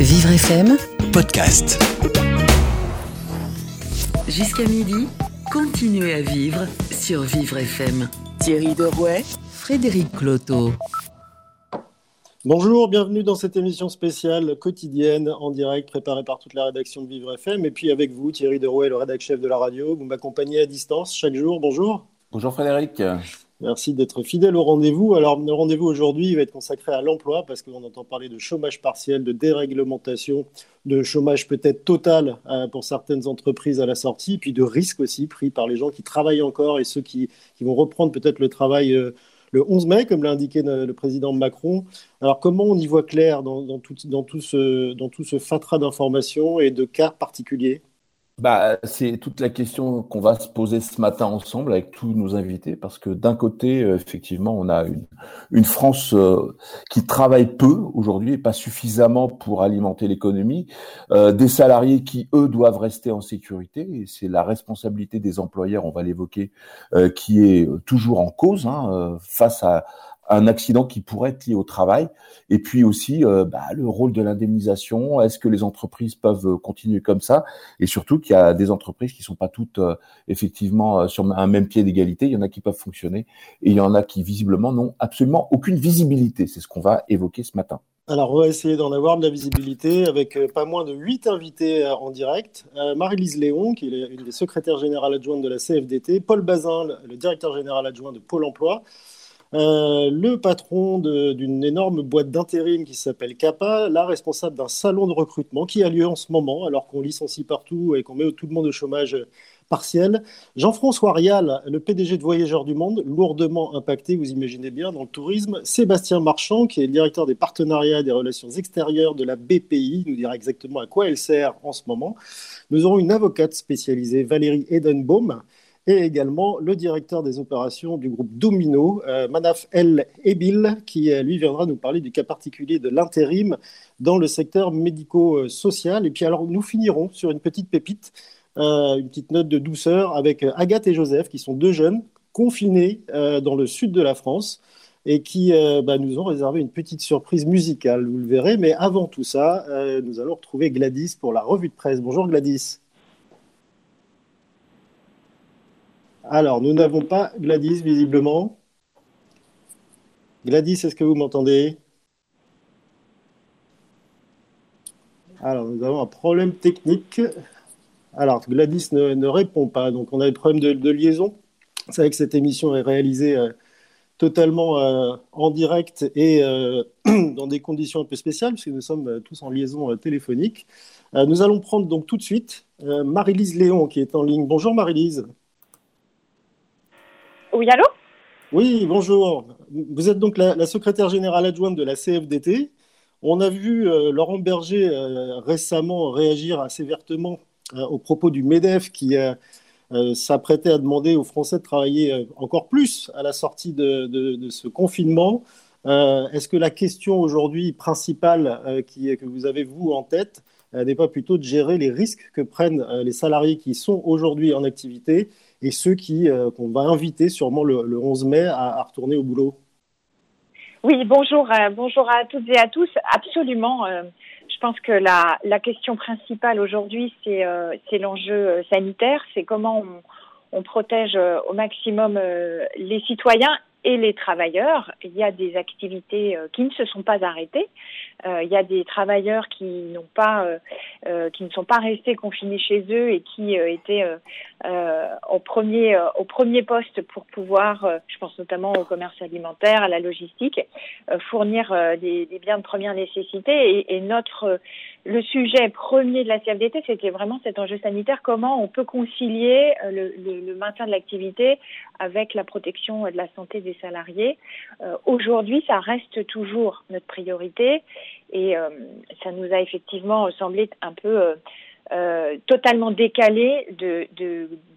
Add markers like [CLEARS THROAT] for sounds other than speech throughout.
Vivre FM podcast. Jusqu'à midi, continuez à vivre sur Vivre FM. Thierry Derouet, Frédéric Cloto. Bonjour, bienvenue dans cette émission spéciale quotidienne en direct préparée par toute la rédaction de Vivre FM et puis avec vous Thierry Derouet, le rédacteur chef de la radio. Vous m'accompagnez à distance chaque jour. Bonjour. Bonjour Frédéric. Merci d'être fidèle au rendez-vous. Alors, le rendez-vous aujourd'hui va être consacré à l'emploi parce qu'on entend parler de chômage partiel, de déréglementation, de chômage peut-être total euh, pour certaines entreprises à la sortie, puis de risques aussi pris par les gens qui travaillent encore et ceux qui, vont reprendre peut-être le travail euh, le 11 mai, comme l'a indiqué le président Macron. Alors, comment on y voit clair dans, tout, ce fatras d'informations et de cas particuliers? Bah, c'est toute la question qu'on va se poser ce matin ensemble avec tous nos invités, parce que d'un côté, euh, effectivement, on a une, une France euh, qui travaille peu aujourd'hui et pas suffisamment pour alimenter l'économie, euh, des salariés qui, eux, doivent rester en sécurité, et c'est la responsabilité des employeurs, on va l'évoquer, qui est toujours en cause hein, face à, un accident qui pourrait être lié au travail. Et puis aussi euh, bah, le rôle de l'indemnisation. Est-ce que les entreprises peuvent euh, continuer comme ça? Et surtout qu'il y a des entreprises qui sont pas toutes euh, effectivement sur un même pied d'égalité. Il y en a qui peuvent fonctionner et il y en a qui visiblement n'ont absolument aucune visibilité. C'est ce qu'on va évoquer ce matin. Alors, on va essayer d'en avoir de la visibilité avec pas moins de huit invités en direct. Marie-Lise Léon, qui est une des secrétaires générales adjointes de la CFDT, Paul Bazin, le directeur général adjoint de Pôle emploi, euh, le patron d'une énorme boîte d'intérim qui s'appelle CAPA, la responsable d'un salon de recrutement qui a lieu en ce moment, alors qu'on licencie partout et qu'on met tout le monde au chômage partiel. Jean-François Rial, le PDG de Voyageurs du Monde, lourdement impacté, vous imaginez bien, dans le tourisme. Sébastien Marchand, qui est le directeur des partenariats et des relations extérieures de la BPI, nous dira exactement à quoi elle sert en ce moment. Nous aurons une avocate spécialisée, Valérie Edenbaum, et également le directeur des opérations du groupe Domino, euh, Manaf El Ebil, qui euh, lui viendra nous parler du cas particulier de l'intérim dans le secteur médico-social. Et puis alors nous finirons sur une petite pépite, euh, une petite note de douceur avec Agathe et Joseph, qui sont deux jeunes confinés dans le sud de la France et qui bah, nous ont réservé une petite surprise musicale, vous le verrez. Mais avant tout ça, nous allons retrouver Gladys pour la revue de presse. Bonjour Gladys. Alors, nous n'avons pas Gladys, visiblement. Gladys, est-ce que vous m'entendez? Alors, nous avons un problème technique. Alors, Gladys ne, répond pas. Donc, on a des problèmes de, liaison. Vous savez que cette émission est réalisée euh, totalement euh, en direct et euh, [CLEARS THROAT] dans des conditions un peu spéciales, puisque nous sommes tous en liaison téléphonique. nous allons prendre donc tout de suite Marie-Lise Léon qui est en ligne. Bonjour Marie-Lise. Oui, allô? Oui, bonjour. Vous êtes donc la, secrétaire générale adjointe de la CFDT. On a vu euh, Laurent Berger euh, récemment réagir assez vertement euh, au propos du MEDEF qui s'apprêtait à demander aux Français de travailler encore plus à la sortie de, ce confinement. Est-ce que la question aujourd'hui principale que vous avez, vous, en tête, n'est pas plutôt de gérer les risques que prennent les salariés qui sont aujourd'hui en activité? Et ceux qui euh, qu'on va inviter sûrement le, 11 mai à, retourner au boulot. Oui, bonjour, euh, bonjour à toutes et à tous. Absolument. Euh, je pense que la, la question principale aujourd'hui, c'est c'est l'enjeu sanitaire, c'est comment on, on protège au maximum les citoyens et les travailleurs. Il y a des activités qui ne se sont pas arrêtées. Euh, il y a des travailleurs qui n'ont pas, euh, euh, qui ne sont pas restés confinés chez eux et qui étaient au premier, au premier poste pour pouvoir, je pense notamment au commerce alimentaire, à la logistique, fournir des, des, biens de première nécessité. Et, et notre le sujet premier de la CFDT, c'était vraiment cet enjeu sanitaire, comment on peut concilier le, le, le maintien de l'activité avec la protection de la santé des salariés. Euh, Aujourd'hui, ça reste toujours notre priorité et euh, ça nous a effectivement semblé un peu euh, euh, totalement décalé de,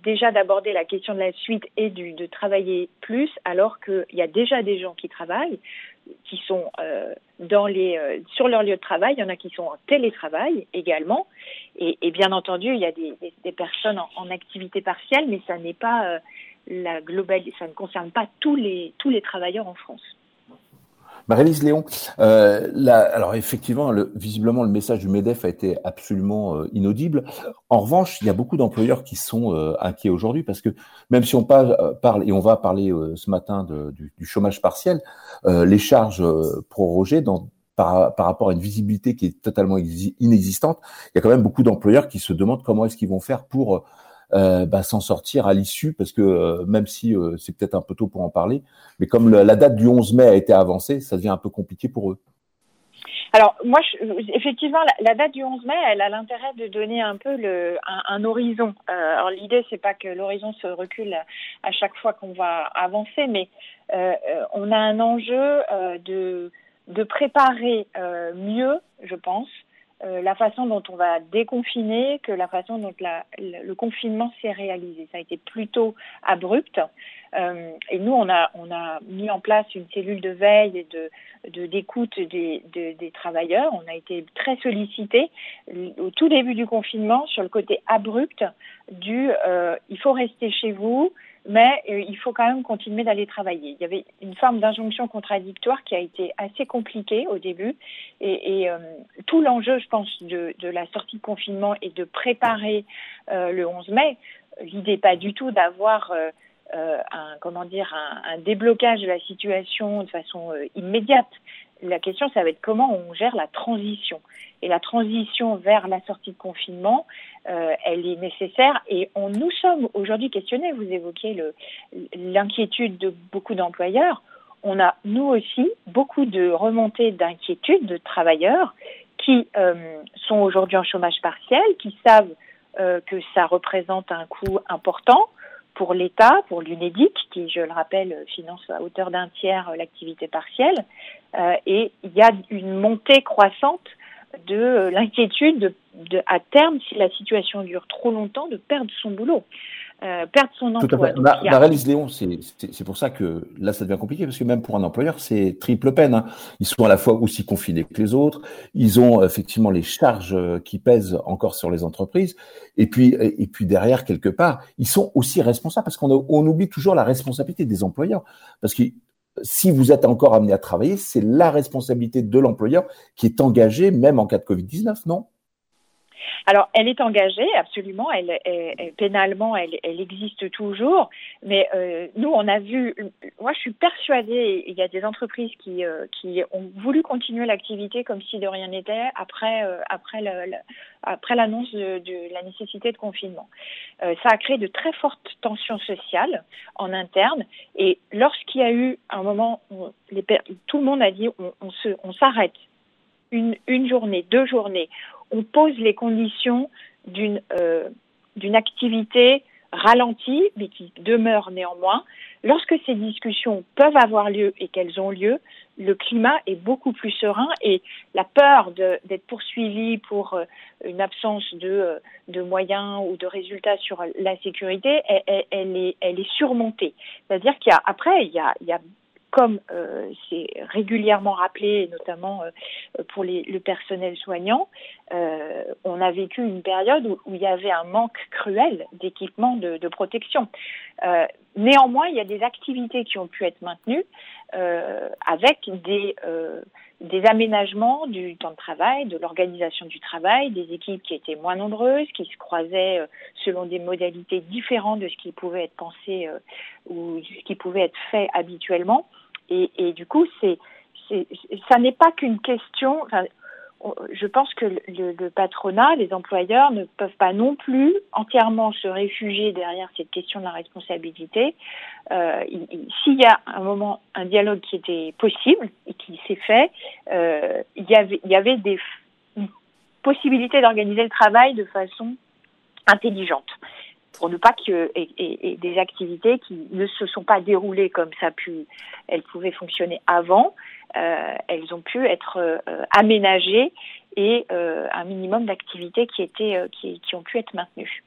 déjà d'aborder la question de la suite et du, de travailler plus alors qu'il y a déjà des gens qui travaillent qui sont dans les, sur leur lieu de travail, il y en a qui sont en télétravail également, et, bien entendu, il y a des, personnes en, en, activité partielle, mais ça n'est pas la globale, ça ne concerne pas tous les tous les travailleurs en France. Marie-Lise Léon, euh, alors effectivement, le, visiblement, le message du MEDEF a été absolument euh, inaudible. En revanche, il y a beaucoup d'employeurs qui sont euh, inquiets aujourd'hui parce que même si on parle, parle et on va parler ce matin du, chômage partiel, les charges prorogées par, par, rapport à une visibilité qui est totalement inexistante, il y a quand même beaucoup d'employeurs qui se demandent comment est-ce qu'ils vont faire pour euh, bah, s'en sortir à l'issue, parce que euh, même si euh, c'est peut-être un peu tôt pour en parler, mais comme la date du 11 mai a été avancée, ça devient un peu compliqué pour eux. Alors moi, effectivement, la, date du 11 mai, elle a l'intérêt de donner un peu un, horizon. alors l'idée, c'est pas que l'horizon se recule à, chaque fois qu'on va avancer, mais on a un enjeu de, de préparer mieux, je pense, euh, la façon dont on va déconfiner que la façon dont la, le, confinement s'est réalisé. Ça a été plutôt abrupt. Euh, et nous, on a, on a mis en place une cellule de veille et de, d'écoute des, des travailleurs. On a été très sollicités au tout début du confinement sur le côté abrupt du euh, il faut rester chez vous, mais euh, il faut quand même continuer d'aller travailler. Il y avait une forme d'injonction contradictoire qui a été assez compliquée au début, et, et euh, tout l'enjeu, je pense, de, la sortie de confinement est de préparer euh, le 11 mai. L'idée pas du tout d'avoir un comment dire un, déblocage de la situation de façon immédiate, la question, ça va être comment on gère la transition. Et la transition vers la sortie de confinement, euh, elle est nécessaire. Et on, nous sommes aujourd'hui questionnés. Vous évoquez l'inquiétude de beaucoup d'employeurs. On a, nous aussi, beaucoup de remontées d'inquiétude de travailleurs qui euh, sont aujourd'hui en chômage partiel, qui savent euh, que ça représente un coût important, pour l'État, pour l'UNEDIC, qui, je le rappelle, finance à hauteur d'un tiers l'activité partielle. Euh, et il y a une montée croissante de l'inquiétude de, à terme, si la situation dure trop longtemps, de perdre son boulot. Euh, perdre son emploi. Tout à fait. Léon, c'est pour ça que là, ça devient compliqué, parce que même pour un employeur, c'est triple peine. Hein. Ils sont à la fois aussi confinés que les autres, ils ont effectivement les charges euh, qui pèsent encore sur les entreprises, et puis, et puis derrière, quelque part, ils sont aussi responsables, parce qu'on on oublie toujours la responsabilité des employeurs, parce que si vous êtes encore amené à travailler, c'est la responsabilité de l'employeur qui est engagée, même en cas de Covid-19, non? Alors, elle est engagée, absolument. Elle, pénalement, elle, existe toujours. Mais euh, nous, on a vu. Moi, je suis persuadée. Il y a des entreprises qui euh, ont voulu continuer l'activité comme si de rien n'était après euh, l'annonce de, la nécessité de confinement. ça a créé de très fortes tensions sociales en interne. Et lorsqu'il y a eu un moment où tout le monde a dit on s'arrête une, une journée, deux journées on pose les conditions d'une euh, d'une activité ralentie, mais qui demeure néanmoins. Lorsque ces discussions peuvent avoir lieu et qu'elles ont lieu, le climat est beaucoup plus serein et la peur d'être poursuivi pour euh, une absence de, euh, de, moyens ou de résultats sur la sécurité, elle, est, elle est surmontée. C'est-à-dire qu'il y a après, il il y a comme euh, c'est régulièrement rappelé, notamment euh, pour les, le personnel soignant, euh, on a vécu une période où, il y avait un manque cruel d'équipements de, de, protection. Euh, néanmoins, il y a des activités qui ont pu être maintenues euh, avec des, des aménagements du temps de travail, de l'organisation du travail, des équipes qui étaient moins nombreuses, qui se croisaient selon des modalités différentes de ce qui pouvait être pensé ou ce qui pouvait être fait habituellement. Et, du coup, c'est, ça n'est pas qu'une question. je pense que le, patronat, les employeurs ne peuvent pas non plus entièrement se réfugier derrière cette question de la responsabilité. Euh, s'il y a un moment, un dialogue qui était possible et qui s'est fait, euh, il, y avait, il y avait des possibilités d'organiser le travail de façon intelligente pour ne pas que et, des activités qui ne se sont pas déroulées comme ça pu elles pouvaient fonctionner avant euh, elles ont pu être euh, aménagées et euh, un minimum d'activités qui étaient qui, ont pu être maintenues.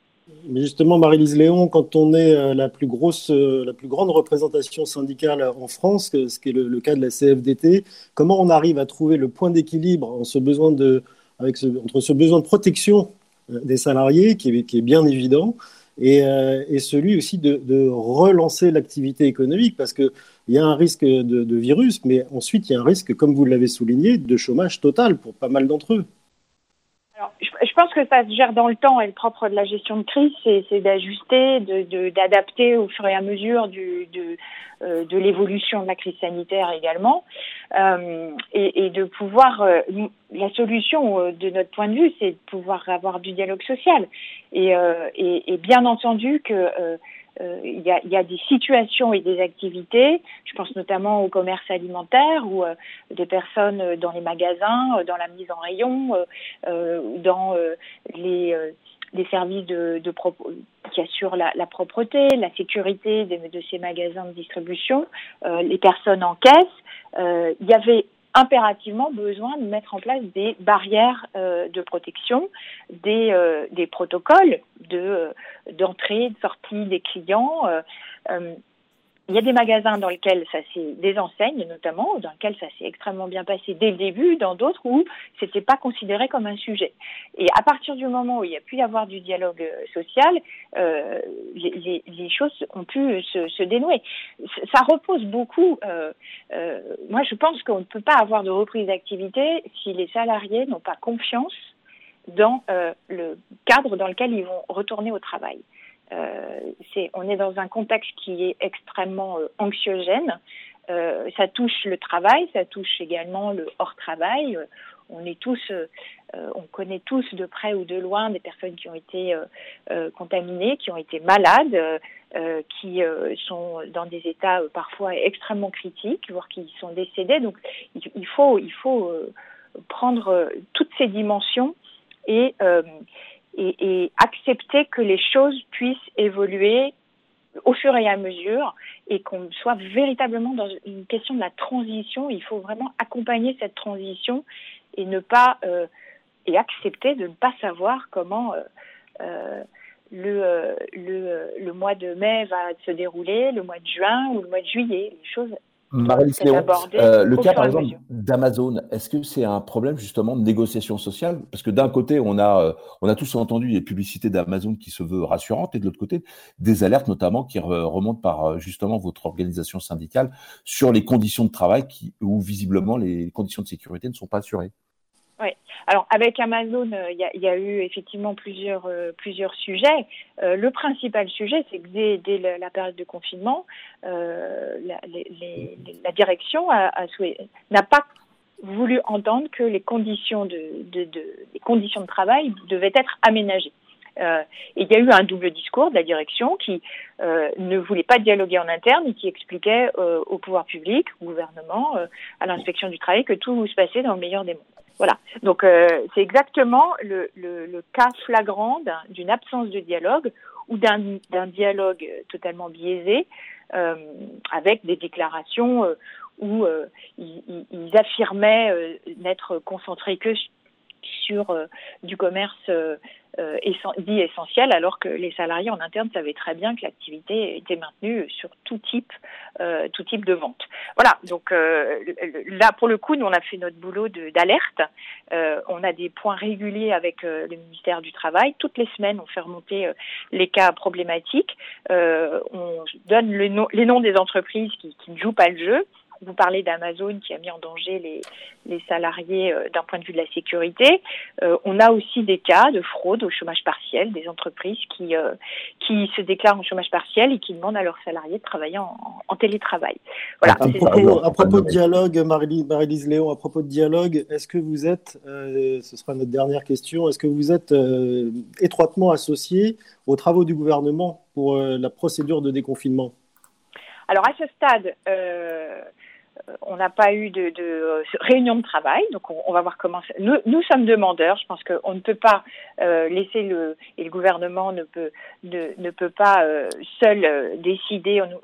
Mais justement, Marie-Lise Léon, quand on est la plus grosse, la plus grande représentation syndicale en France, ce qui est le, cas de la CFDT, comment on arrive à trouver le point d'équilibre entre ce besoin de protection des salariés, qui est bien évident, et, et celui aussi de, relancer l'activité économique, parce qu'il y a un risque de virus, mais ensuite il y a un risque, comme vous l'avez souligné, de chômage total pour pas mal d'entre eux. Alors, je, pense que ça se gère dans le temps et le propre de la gestion de crise, c'est d'ajuster, d'adapter de, au fur et à mesure du, de, euh, de l'évolution de la crise sanitaire également, euh, et, et, de pouvoir. Euh, la solution, euh, de notre point de vue, c'est de pouvoir avoir du dialogue social, et, euh, et, et bien entendu que euh, il y, a, des situations et des activités, je pense notamment au commerce alimentaire ou euh, des personnes euh, dans les magasins, dans la mise en rayon, dans les, les services de, qui assurent la, la, propreté, la sécurité de, de, ces magasins de distribution, les personnes en caisse. il y avait impérativement besoin de mettre en place des barrières euh, de protection, des, euh, des protocoles de euh, d'entrée, de sortie des clients. Il y a des magasins dans lesquels ça s'est, des enseignes notamment, dans lesquels ça s'est extrêmement bien passé dès le début, dans d'autres où c'était pas considéré comme un sujet. Et à partir du moment où il y a pu y avoir du dialogue euh, social, euh, les, les, choses ont pu se, se dénouer. Ça repose beaucoup. Euh, euh, moi, je pense qu'on ne peut pas avoir de reprise d'activité si les salariés n'ont pas confiance dans euh, le cadre dans lequel ils vont retourner au travail. Euh, c'est, on est dans un contexte qui est extrêmement euh, anxiogène. Euh, ça touche le travail, ça touche également le hors travail. on est tous, on connaît tous de près ou de loin des personnes qui ont été contaminées, qui ont été malades, qui sont dans des états parfois extrêmement critiques, voire qui sont décédés. Donc, il, faut, il faut prendre toutes ces dimensions et et, accepter que les choses puissent évoluer au fur et à mesure et qu'on soit véritablement dans une question de la transition. Il faut vraiment accompagner cette transition et ne pas euh, et accepter de ne pas savoir comment euh, euh, le, le, le mois de mai va se dérouler, le mois de juin ou le mois de juillet. Les choses marie euh, le cas par exemple d'Amazon, est-ce que c'est un problème justement de négociation sociale? Parce que d'un côté, on a, euh, on a tous entendu les publicités d'Amazon qui se veut rassurantes, et de l'autre côté, des alertes notamment qui remontent par euh, justement votre organisation syndicale sur les conditions de travail qui, où visiblement les conditions de sécurité ne sont pas assurées. Alors avec Amazon, euh, il y, a eu effectivement plusieurs euh, plusieurs sujets. Euh, le principal sujet, c'est que dès, la période de confinement, la, direction n'a pas voulu entendre que les conditions de, les conditions de travail devaient être aménagées. Il y a eu un double discours de la direction qui ne voulait pas dialoguer en interne et qui expliquait au pouvoir public, au gouvernement, à l'inspection du travail que tout se passait dans le meilleur des mondes. Voilà. Donc euh, c'est exactement le, le, le, cas flagrant d'une absence de dialogue ou d'un dialogue totalement biaisé euh, avec des déclarations euh, où euh, ils, ils, affirmaient euh, n'être concentrés que sur euh, du commerce euh, euh, dit essentiel, alors que les salariés en interne savaient très bien que l'activité était maintenue sur tout type, tout type de vente. Voilà, donc là, pour le coup, nous, on a fait notre boulot d'alerte. on a des points réguliers avec le ministère du Travail. Toutes les semaines, on fait remonter les cas problématiques. on donne les noms des entreprises qui ne jouent pas le jeu vous parlez d'Amazon qui a mis en danger les, les salariés euh, d'un point de vue de la sécurité. Euh, on a aussi des cas de fraude au chômage partiel, des entreprises qui, euh, qui se déclarent en chômage partiel et qui demandent à leurs salariés de travailler en, en télétravail. Voilà, à, propos, à propos de dialogue, Marie-Lise Léon, à propos de dialogue, est-ce que vous êtes, euh, ce sera notre dernière question, est-ce que vous êtes euh, étroitement associé aux travaux du gouvernement pour la procédure de déconfinement? Alors à ce stade, euh, on n'a pas eu de, de, réunion de travail, donc on, va voir comment. Nous, nous, sommes demandeurs. Je pense qu'on ne peut pas euh, laisser le et le gouvernement ne peut ne, ne peut pas euh, seul euh, décider. On,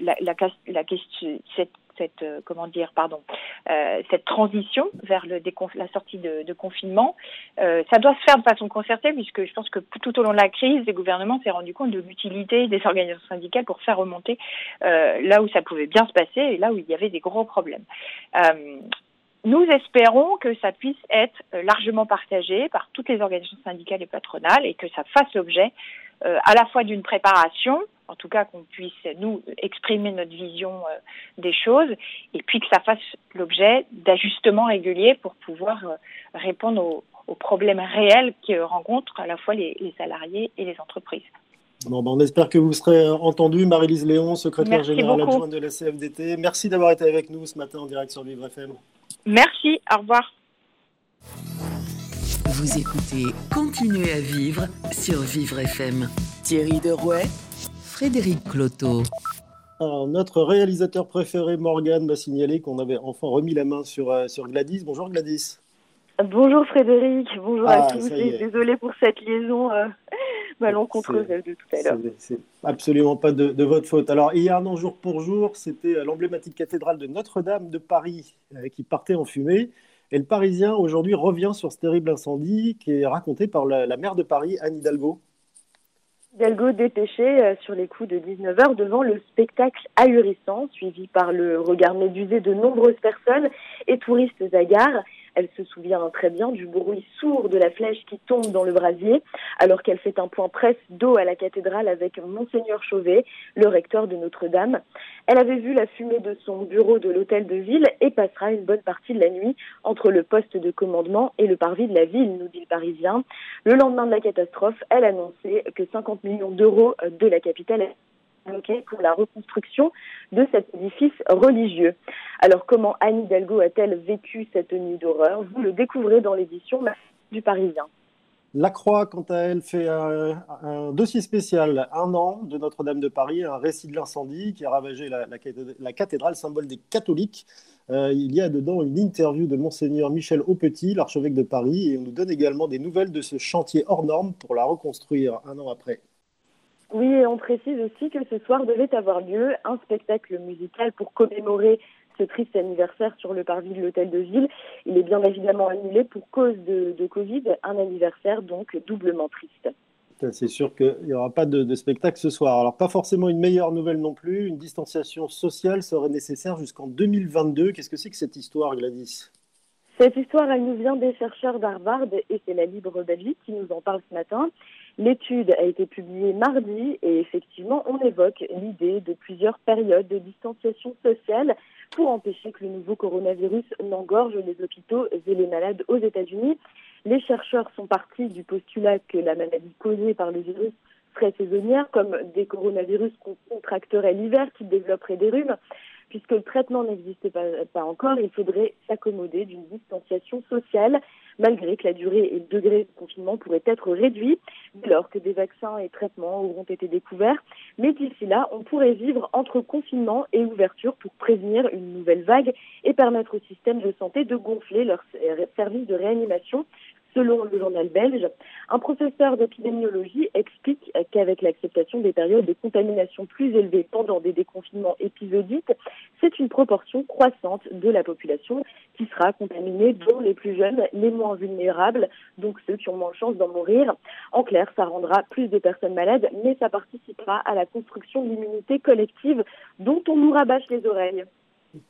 la, la, la, question, cette cette euh, comment dire pardon euh, cette transition vers le la sortie de, confinement. Euh, ça doit se faire de façon concertée puisque je pense que tout au long de la crise, les gouvernements s'est rendu compte de l'utilité des organisations syndicales pour faire remonter là où ça pouvait bien se passer et là où il y avait des gros problèmes. Euh, nous espérons que ça puisse être largement partagé par toutes les organisations syndicales et patronales et que ça fasse l'objet à la fois d'une préparation, en tout cas qu'on puisse nous exprimer notre vision des choses, et puis que ça fasse l'objet d'ajustements réguliers pour pouvoir répondre aux, aux problèmes réels que rencontrent à la fois les, salariés et les entreprises. Bon, ben on espère que vous serez euh, entendu. Marie-Lise Léon, secrétaire générale adjointe de la CFDT. Merci d'avoir été avec nous ce matin en direct sur Vivre FM. Merci, au revoir. Vous écoutez Continuez à vivre sur Vivre FM. Thierry Derouet, Frédéric Cloteau. Alors, notre réalisateur préféré, Morgane, m'a signalé qu'on avait enfin remis la main sur, euh, sur Gladys. Bonjour Gladys. Bonjour Frédéric, bonjour à ah, tous et désolé pour cette liaison euh, malencontreuse de tout à l'heure. C'est absolument pas de, votre faute. Alors hier, un jour pour jour, c'était euh, l'emblématique cathédrale de Notre-Dame de Paris euh, qui partait en fumée. Et le Parisien aujourd'hui revient sur ce terrible incendie qui est raconté par la, la maire de Paris, Anne Hidalgo. Hidalgo dépêché sur les coups de 19h devant le spectacle ahurissant, suivi par le regard médusé de nombreuses personnes et touristes à gare. Elle se souvient très bien du bruit sourd de la flèche qui tombe dans le brasier, alors qu'elle fait un point presse d'eau à la cathédrale avec Monseigneur Chauvet, le recteur de Notre-Dame. Elle avait vu la fumée de son bureau de l'hôtel de ville et passera une bonne partie de la nuit entre le poste de commandement et le parvis de la ville, nous dit le Parisien. Le lendemain de la catastrophe, elle annonçait que 50 millions d'euros de la capitale pour la reconstruction de cet édifice religieux. Alors comment Anne Hidalgo a-t-elle vécu cette nuit d'horreur? Vous le découvrez dans l'édition du Parisien. La Croix, quant à elle, fait un, dossier spécial, un an de Notre-Dame de Paris, un récit de l'incendie qui a ravagé la, cathédrale, symbole des catholiques. Euh, il y a dedans une interview de monseigneur Michel Aupetit, l'archevêque de Paris, et on nous donne également des nouvelles de ce chantier hors norme pour la reconstruire un an après. Oui, et on précise aussi que ce soir devait avoir lieu un spectacle musical pour commémorer ce triste anniversaire sur le parvis de l'hôtel de ville. Il est bien évidemment annulé pour cause de, Covid, un anniversaire donc doublement triste. C'est sûr qu'il n'y aura pas de, spectacle ce soir. Alors, pas forcément une meilleure nouvelle non plus. Une distanciation sociale serait nécessaire jusqu'en 2022. Qu'est-ce que c'est que cette histoire, Gladys? Cette histoire, elle nous vient des chercheurs d'Harvard et c'est la Libre Belgique qui nous en parle ce matin. L'étude a été publiée mardi et effectivement, on évoque l'idée de plusieurs périodes de distanciation sociale pour empêcher que le nouveau coronavirus n'engorge les hôpitaux et les malades aux États-Unis. Les chercheurs sont partis du postulat que la maladie causée par le virus serait saisonnière, comme des coronavirus qu'on contracterait l'hiver, qui développeraient des rhumes. Puisque le traitement n'existait pas, pas encore, il faudrait s'accommoder d'une distanciation sociale malgré que la durée et le degré de confinement pourraient être réduits dès lors que des vaccins et traitements auront été découverts. Mais d'ici là, on pourrait vivre entre confinement et ouverture pour prévenir une nouvelle vague et permettre au système de santé de gonfler leurs services de réanimation Selon le journal belge, un professeur d'épidémiologie explique qu'avec l'acceptation des périodes de contamination plus élevées pendant des déconfinements épisodiques, c'est une proportion croissante de la population qui sera contaminée, dont les plus jeunes, les moins vulnérables, donc ceux qui ont moins de chances d'en mourir. En clair, ça rendra plus de personnes malades, mais ça participera à la construction de l'immunité collective dont on nous rabâche les oreilles.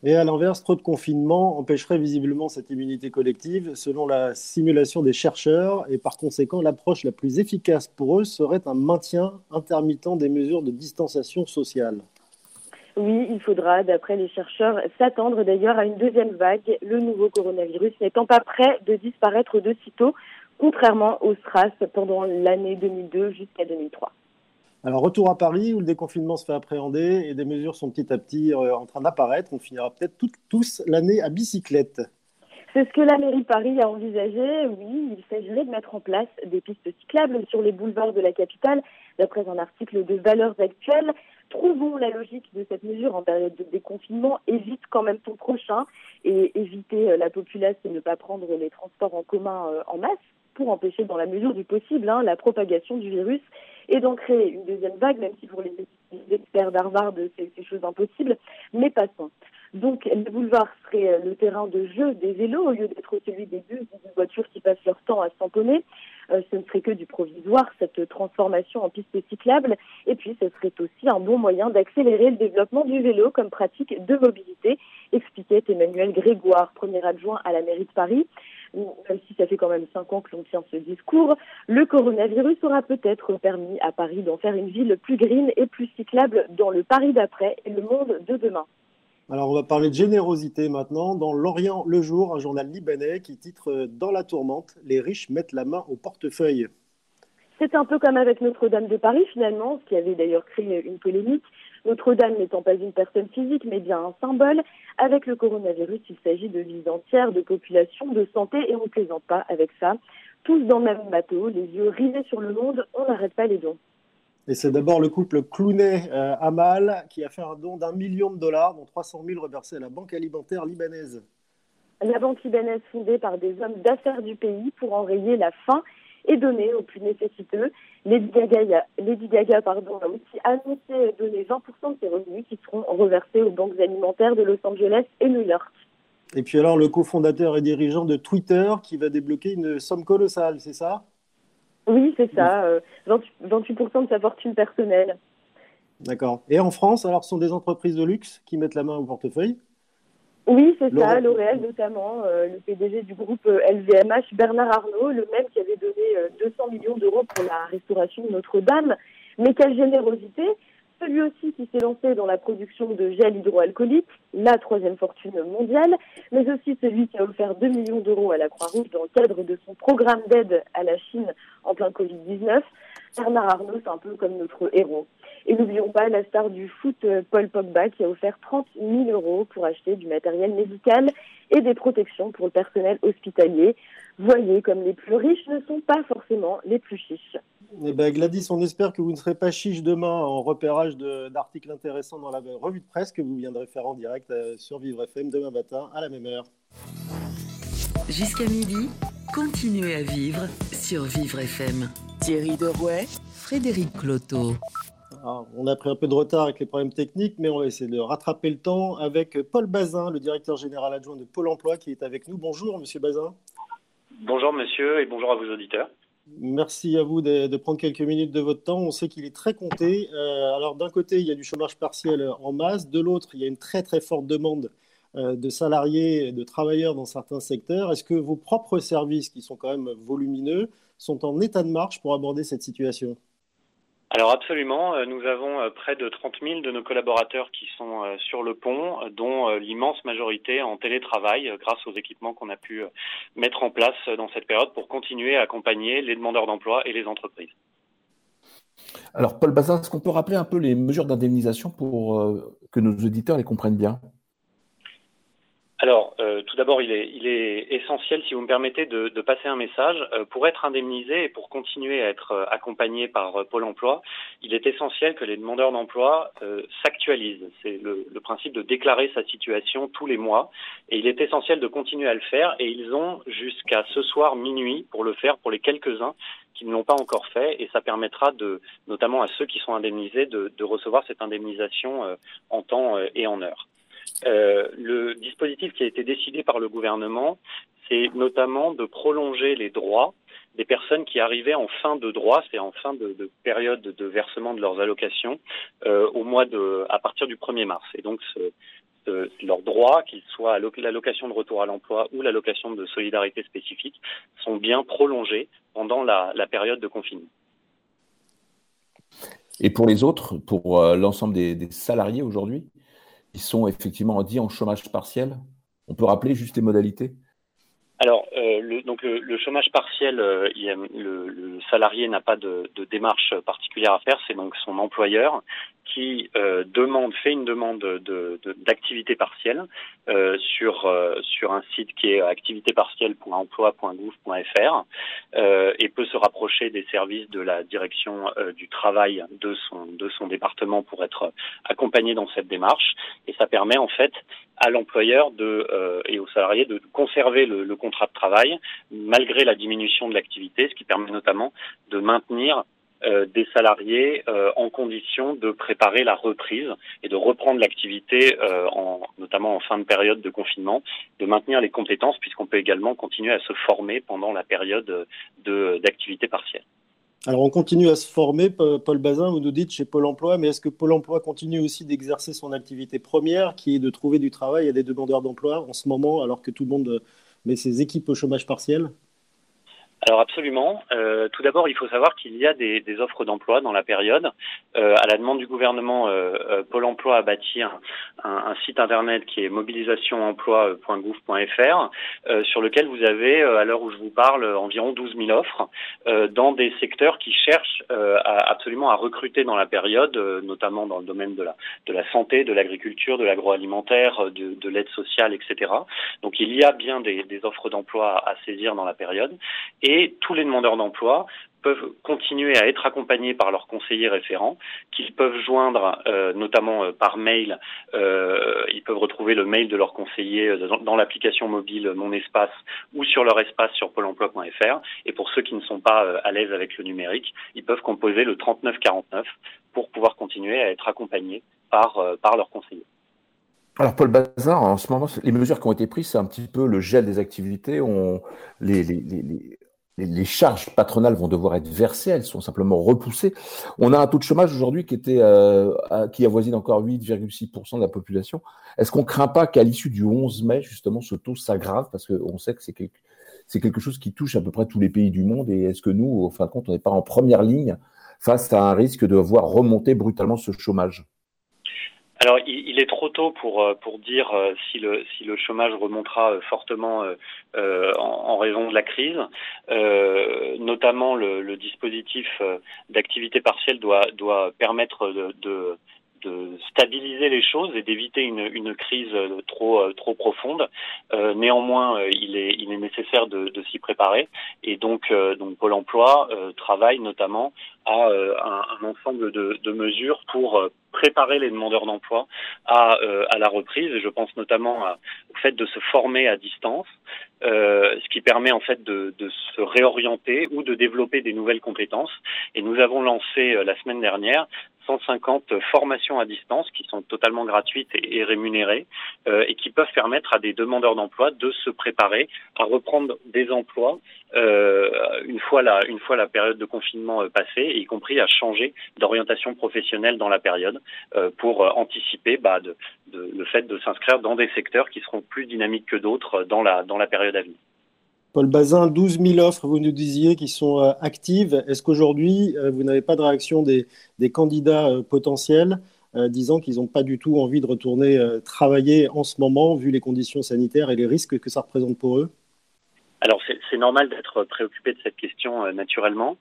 Et à l'inverse, trop de confinement empêcherait visiblement cette immunité collective, selon la simulation des chercheurs, et par conséquent, l'approche la plus efficace pour eux serait un maintien intermittent des mesures de distanciation sociale. Oui, il faudra, d'après les chercheurs, s'attendre d'ailleurs à une deuxième vague, le nouveau coronavirus n'étant pas prêt de disparaître de sitôt, contrairement au SRAS pendant l'année 2002 jusqu'à 2003. Alors, retour à Paris où le déconfinement se fait appréhender et des mesures sont petit à petit euh, en train d'apparaître. On finira peut-être tous l'année à bicyclette. C'est ce que la mairie Paris a envisagé. Oui, il s'agirait de mettre en place des pistes cyclables sur les boulevards de la capitale. D'après un article de Valeurs Actuelles, trouvons la logique de cette mesure en période de déconfinement. Évite quand même ton prochain et éviter euh, la populace et ne pas prendre les transports en commun euh, en masse pour empêcher dans la mesure du possible hein, la propagation du virus et d'en créer une deuxième vague, même si pour les experts d'Harvard, c'est chose impossible, mais passons. Donc, le boulevard serait le terrain de jeu des vélos au lieu d'être celui des bus et des voitures qui passent leur temps à s'emponner. euh, ce ne serait que du provisoire, cette transformation en piste cyclable. Et puis, ce serait aussi un bon moyen d'accélérer le développement du vélo comme pratique de mobilité, expliquait Emmanuel Grégoire, premier adjoint à la mairie de Paris. Même si ça fait quand même cinq ans que l'on tient ce discours, le coronavirus aura peut-être permis à Paris d'en faire une ville plus green et plus cyclable dans le Paris d'après et le monde de demain. Alors, on va parler de générosité maintenant. Dans L'Orient le jour, un journal libanais qui titre Dans la tourmente, les riches mettent la main au portefeuille. C'est un peu comme avec Notre-Dame de Paris, finalement, ce qui avait d'ailleurs créé une polémique. Notre-Dame n'étant pas une personne physique, mais bien un symbole. Avec le coronavirus, il s'agit de vies entières, de population, de santé, et on ne plaisante pas avec ça. Tous dans le même bateau, les yeux rivés sur le monde, on n'arrête pas les dons. Et c'est d'abord le couple Clounet-Amal euh, qui a fait un don d'un million de dollars, dont 300 000 reversés à la Banque alimentaire libanaise. La banque libanaise fondée par des hommes d'affaires du pays pour enrayer la faim et donner aux plus nécessiteux. Lady Gaga, Lady Gaga pardon, a aussi annoncé donner 20% de ses revenus qui seront reversés aux banques alimentaires de Los Angeles et New York. Et puis alors le cofondateur et dirigeant de Twitter qui va débloquer une somme colossale, c'est ça? Oui, c'est ça, 28%, euh, de sa fortune personnelle. D'accord. Et en France, alors, ce sont des entreprises de luxe qui mettent la main au portefeuille? Oui, c'est ça, L'Oréal notamment, euh, le PDG du groupe LVMH, euh, Bernard Arnault, le même qui avait donné 200 millions d'euros pour la restauration de Notre-Dame. Mais quelle générosité celui aussi qui s'est lancé dans la production de gel hydroalcoolique, la troisième fortune mondiale, mais aussi celui qui a offert 2 millions d'euros à la Croix-Rouge dans le cadre de son programme d'aide à la Chine en plein Covid-19. Bernard Arnault, c'est un peu comme notre héros. Et n'oublions pas la star du foot, Paul Pogba, qui a offert 30 000 euros pour acheter du matériel médical et des protections pour le personnel hospitalier. Voyez comme les plus riches ne sont pas forcément les plus chiches. Eh ben, Gladys, on espère que vous ne serez pas chiche demain en repérage d'articles intéressants dans la revue de presse que vous viendrez faire en direct euh, sur Vivre FM demain matin à la même heure. Jusqu'à midi, continuez à vivre sur Vivre FM. Thierry Derouet, Frédéric Cloteau. Ah, on a pris un peu de retard avec les problèmes techniques, mais on va essayer de rattraper le temps avec Paul Bazin, le directeur général adjoint de Pôle emploi, qui est avec nous. Bonjour, monsieur Bazin. Bonjour, monsieur, et bonjour à vos auditeurs. Merci à vous de, prendre quelques minutes de votre temps. On sait qu'il est très compté. Euh, alors d'un côté, il y a du chômage partiel en masse. De l'autre, il y a une très très forte demande euh, de salariés et de travailleurs dans certains secteurs. Est-ce que vos propres services, qui sont quand même volumineux, sont en état de marche pour aborder cette situation? Alors absolument, euh, nous avons euh, près de 30 000 de nos collaborateurs qui sont euh, sur le pont, dont l'immense majorité en télétravail grâce aux équipements qu'on a pu mettre en place dans cette période pour continuer à accompagner les demandeurs d'emploi et les entreprises. Alors Paul Bazin, est-ce qu'on peut rappeler un peu les mesures d'indemnisation pour que nos auditeurs les comprennent bien? euh, d'abord, il est, essentiel, si vous me permettez, de, passer un message. Euh, pour être indemnisé et pour continuer à être euh, accompagné par Pôle Emploi, il est essentiel que les demandeurs d'emploi s'actualisent. C'est le, principe de déclarer sa situation tous les mois. Et il est essentiel de continuer à le faire. Et ils ont jusqu'à ce soir minuit pour le faire pour les quelques-uns qui ne l'ont pas encore fait. Et ça permettra de, notamment à ceux qui sont indemnisés, de, de recevoir cette indemnisation en temps et en heure. Euh, le dispositif qui a été décidé par le gouvernement, c'est notamment de prolonger les droits des personnes qui arrivaient en fin de droit, c'est en fin de, de, période de versement de leurs allocations, euh, au mois de, à partir du 1er mars. Et donc, leurs droits, qu'ils soient l'allocation de retour à l'emploi ou l'allocation de solidarité spécifique, sont bien prolongés pendant la, période de confinement. Et pour les autres, pour euh, l'ensemble des salariés aujourd'hui? Qui sont effectivement dits en chômage partiel. On peut rappeler juste les modalités? Alors, euh, le, donc le, chômage partiel, euh, le, salarié n'a pas de, de, démarche particulière à faire, c'est donc son employeur qui euh, demande, fait une demande d'activité de, partielle euh, sur euh, sur un site qui est activitépartielle.emploi.gouv.fr euh, et peut se rapprocher des services de la direction du travail de son de son département pour être accompagné dans cette démarche. Et ça permet en fait à l'employeur de et aux salariés de conserver le, le contrat de travail malgré la diminution de l'activité, ce qui permet notamment de maintenir des salariés en condition de préparer la reprise et de reprendre l'activité, en, notamment en fin de période de confinement, de maintenir les compétences puisqu'on peut également continuer à se former pendant la période d'activité partielle. Alors on continue à se former, Paul Bazin, vous nous dites chez Pôle Emploi, mais est-ce que Pôle Emploi continue aussi d'exercer son activité première, qui est de trouver du travail à des demandeurs d'emploi en ce moment, alors que tout le monde met ses équipes au chômage partiel alors absolument. Euh, tout d'abord, il faut savoir qu'il y a des, des offres d'emploi dans la période. Euh, à la demande du gouvernement, euh, euh Pôle Emploi a bâti un, un, site internet qui est mobilisationemploi.gouv.fr, euh, sur lequel vous avez, euh, à l'heure où je vous parle, environ 12 000 offres dans des secteurs qui cherchent absolument à recruter dans la période, notamment dans le domaine de la, de la santé, de l'agriculture, de l'agroalimentaire, de, de l'aide sociale, etc. Donc il y a bien des, des offres d'emploi à, saisir dans la période tous les demandeurs d'emploi peuvent continuer à être accompagnés par leurs conseillers référents, qu'ils peuvent joindre euh, notamment euh, par mail. Euh, ils peuvent retrouver le mail de leur conseiller dans, l'application mobile Mon Espace ou sur leur espace sur pôle emploi.fr. Et pour ceux qui ne sont pas à l'aise avec le numérique, ils peuvent composer le 3949 pour pouvoir continuer à être accompagnés par, par leurs conseillers. Alors Paul Bazin, en ce moment, les mesures qui ont été prises, c'est un petit peu le gel des activités. Les, charges patronales vont devoir être versées, elles sont simplement repoussées. On a un taux de chômage aujourd'hui qui était euh, qui avoisine encore 8,6% de la population. Est-ce qu'on craint pas qu'à l'issue du 11 mai, justement, ce taux s'aggrave? Parce qu'on sait que c'est quelque, c'est quelque chose qui touche à peu près tous les pays du monde et est-ce que nous, au fin de compte, on n'est pas en première ligne face à un risque de voir remonter brutalement ce chômage? Alors, il, est trop tôt pour euh, pour dire euh, si le si le chômage remontera euh, fortement en, raison de la crise. notamment, le, dispositif d'activité partielle doit doit permettre de de stabiliser les choses et d'éviter une, crise trop trop profonde. Euh, néanmoins, il est nécessaire de, s'y préparer et donc donc Pôle Emploi travaille notamment à un, ensemble de, mesures pour préparer les demandeurs d'emploi à, euh, la reprise. Je pense notamment au fait de se former à distance, euh, ce qui permet en fait de, se réorienter ou de développer des nouvelles compétences. Et nous avons lancé euh, la semaine dernière 150 formations à distance qui sont totalement gratuites et, rémunérées euh, et qui peuvent permettre à des demandeurs d'emploi de se préparer à reprendre des emplois euh, une fois la une fois la période de confinement euh, passée, y compris à changer d'orientation professionnelle dans la période pour anticiper bah, de, le fait de s'inscrire dans des secteurs qui seront plus dynamiques que d'autres dans la dans la période à venir. Paul Bazin, 12 000 offres, vous nous disiez, qui sont euh, actives. Est-ce qu'aujourd'hui, euh, vous n'avez pas de réaction des, candidats euh, potentiels disant qu'ils n'ont pas du tout envie de retourner travailler en ce moment, vu les conditions sanitaires et les risques que ça représente pour eux? Alors c'est normal d'être préoccupé de cette question naturellement.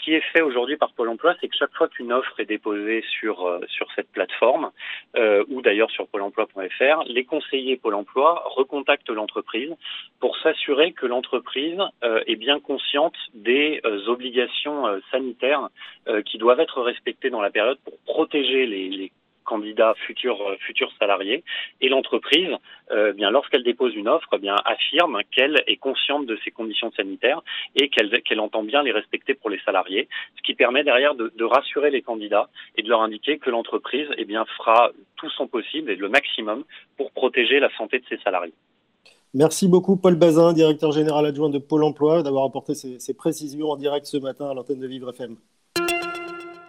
Euh, ce qui est fait aujourd'hui par Pôle Emploi, c'est que chaque fois qu'une offre est déposée sur euh, sur cette plateforme euh, ou d'ailleurs sur pôle emploi.fr, les conseillers Pôle Emploi recontactent l'entreprise pour s'assurer que l'entreprise euh, est bien consciente des euh, obligations sanitaires qui doivent être respectées dans la période pour protéger les, les candidats futurs euh, futurs salariés et l'entreprise euh, bien lorsqu'elle dépose une offre bien affirme qu'elle est consciente de ces conditions sanitaires et qu'elle qu'elle entend bien les respecter pour les salariés ce qui permet derrière de, de rassurer les candidats et de leur indiquer que l'entreprise eh bien fera tout son possible et le maximum pour protéger la santé de ses salariés. Merci beaucoup Paul Bazin, directeur général adjoint de Pôle Emploi, d'avoir apporté ces, ces précisions en direct ce matin à l'antenne de Vivre FM.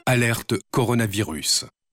Alerte coronavirus.